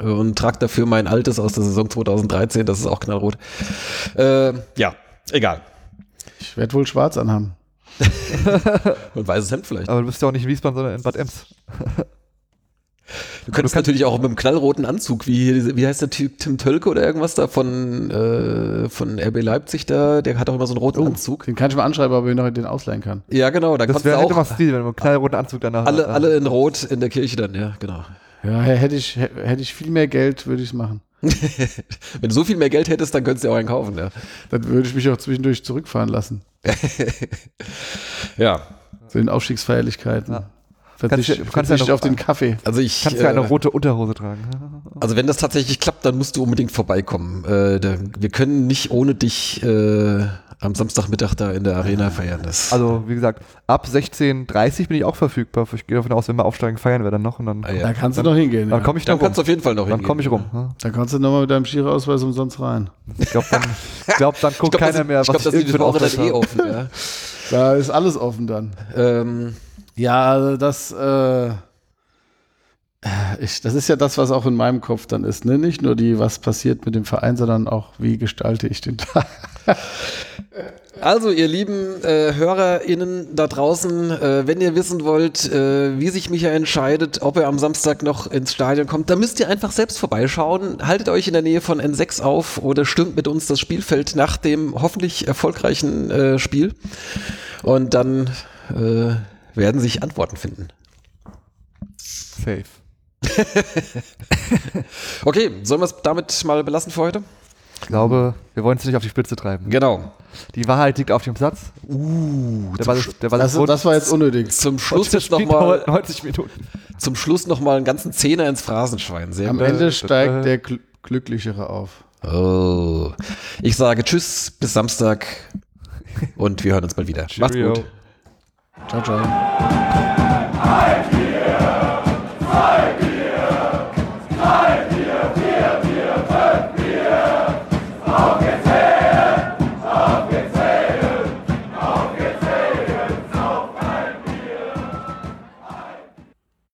und trage dafür mein altes aus der Saison 2013, das ist auch knallrot. Äh, ja, egal.
Ich werde wohl schwarz anhaben.
Und weißes Hemd vielleicht.
Aber du bist ja auch nicht in Wiesbaden, sondern in Bad Ems.
Du könntest natürlich auch mit einem knallroten Anzug, wie, wie heißt der Typ, Tim Tölke oder irgendwas da von, äh, von RB Leipzig da, der hat auch immer so einen roten Anzug.
Den kann ich mal anschreiben, ob ich noch den ausleihen kann.
Ja, genau, da
Das
kannst du
wäre
auch
immer Stil, wenn man einen knallroten Anzug danach
alle, alle in Rot in der Kirche dann, ja, genau.
Ja, hätte ich, hätte ich viel mehr Geld, würde ich es machen.
Wenn du so viel mehr Geld hättest, dann könntest du dir auch einen kaufen, ja.
Dann würde ich mich auch zwischendurch zurückfahren lassen.
Ja,
Zu den Aufstiegsfeierlichkeiten.
Ja.
Verzicht,
Kannst ja- du kannst ja
verzicht
noch-
auf den Kaffee.
also ich,
Kannst ja eine
äh,
rote Unterhose tragen.
also wenn das tatsächlich klappt, dann musst du unbedingt vorbeikommen. Äh, da, wir können nicht ohne dich äh, am Samstagmittag da in der Arena feiern. Das,
Also, wie gesagt, ab 16.30 bin ich auch verfügbar. Ich gehe davon aus, wenn wir aufsteigen, feiern wir dann noch. Und dann,
Ah, ja.
Da kannst du noch hingehen.
dann
Ja.
komme ich
dann
noch rum.
kannst du auf jeden Fall noch
Dann
hingehen.
komme ich rum. Ja.
Da kannst du nochmal mit deinem Schiri-Ausweis umsonst rein.
Ich glaube, dann, glaub, dann guckt
glaube,
keiner
das,
mehr,
ich glaub, das
ich
ist Woche
für
dann eh offen. Ja.
Da ist alles offen dann.
ähm,
Ja, also das, äh, ich, das ist ja das, was auch in meinem Kopf dann ist. Ne? Nicht nur die, was passiert mit dem Verein, sondern auch, wie gestalte ich den Tag.
Also, ihr lieben äh, HörerInnen da draußen, äh, wenn ihr wissen wollt, äh, wie sich Micha entscheidet, ob er am Samstag noch ins Stadion kommt, dann müsst ihr einfach selbst vorbeischauen. Haltet euch in der Nähe von N6 auf oder stürmt mit uns das Spielfeld nach dem hoffentlich erfolgreichen äh, Spiel. Und dann äh, werden sich Antworten finden.
Safe.
Okay, sollen wir es damit mal belassen für heute?
Ich glaube, wir wollen es nicht auf die Spitze treiben.
Genau.
Die Wahrheit liegt auf dem Satz.
Uh,
Der Ball ist, der Ball
Das,
ist
das war jetzt unnötig.
zum Schluss jetzt noch
Spiel
mal,
dauert 90 Minuten.
zum Schluss noch mal einen ganzen Zehner ins Phrasenschwein. Sehr
Am
gut.
Ende steigt der Gl Glücklichere auf.
Oh. Ich sage Tschüss, bis Samstag und wir hören uns bald wieder. Macht's
Cheerio.
gut.
Ciao, ciao.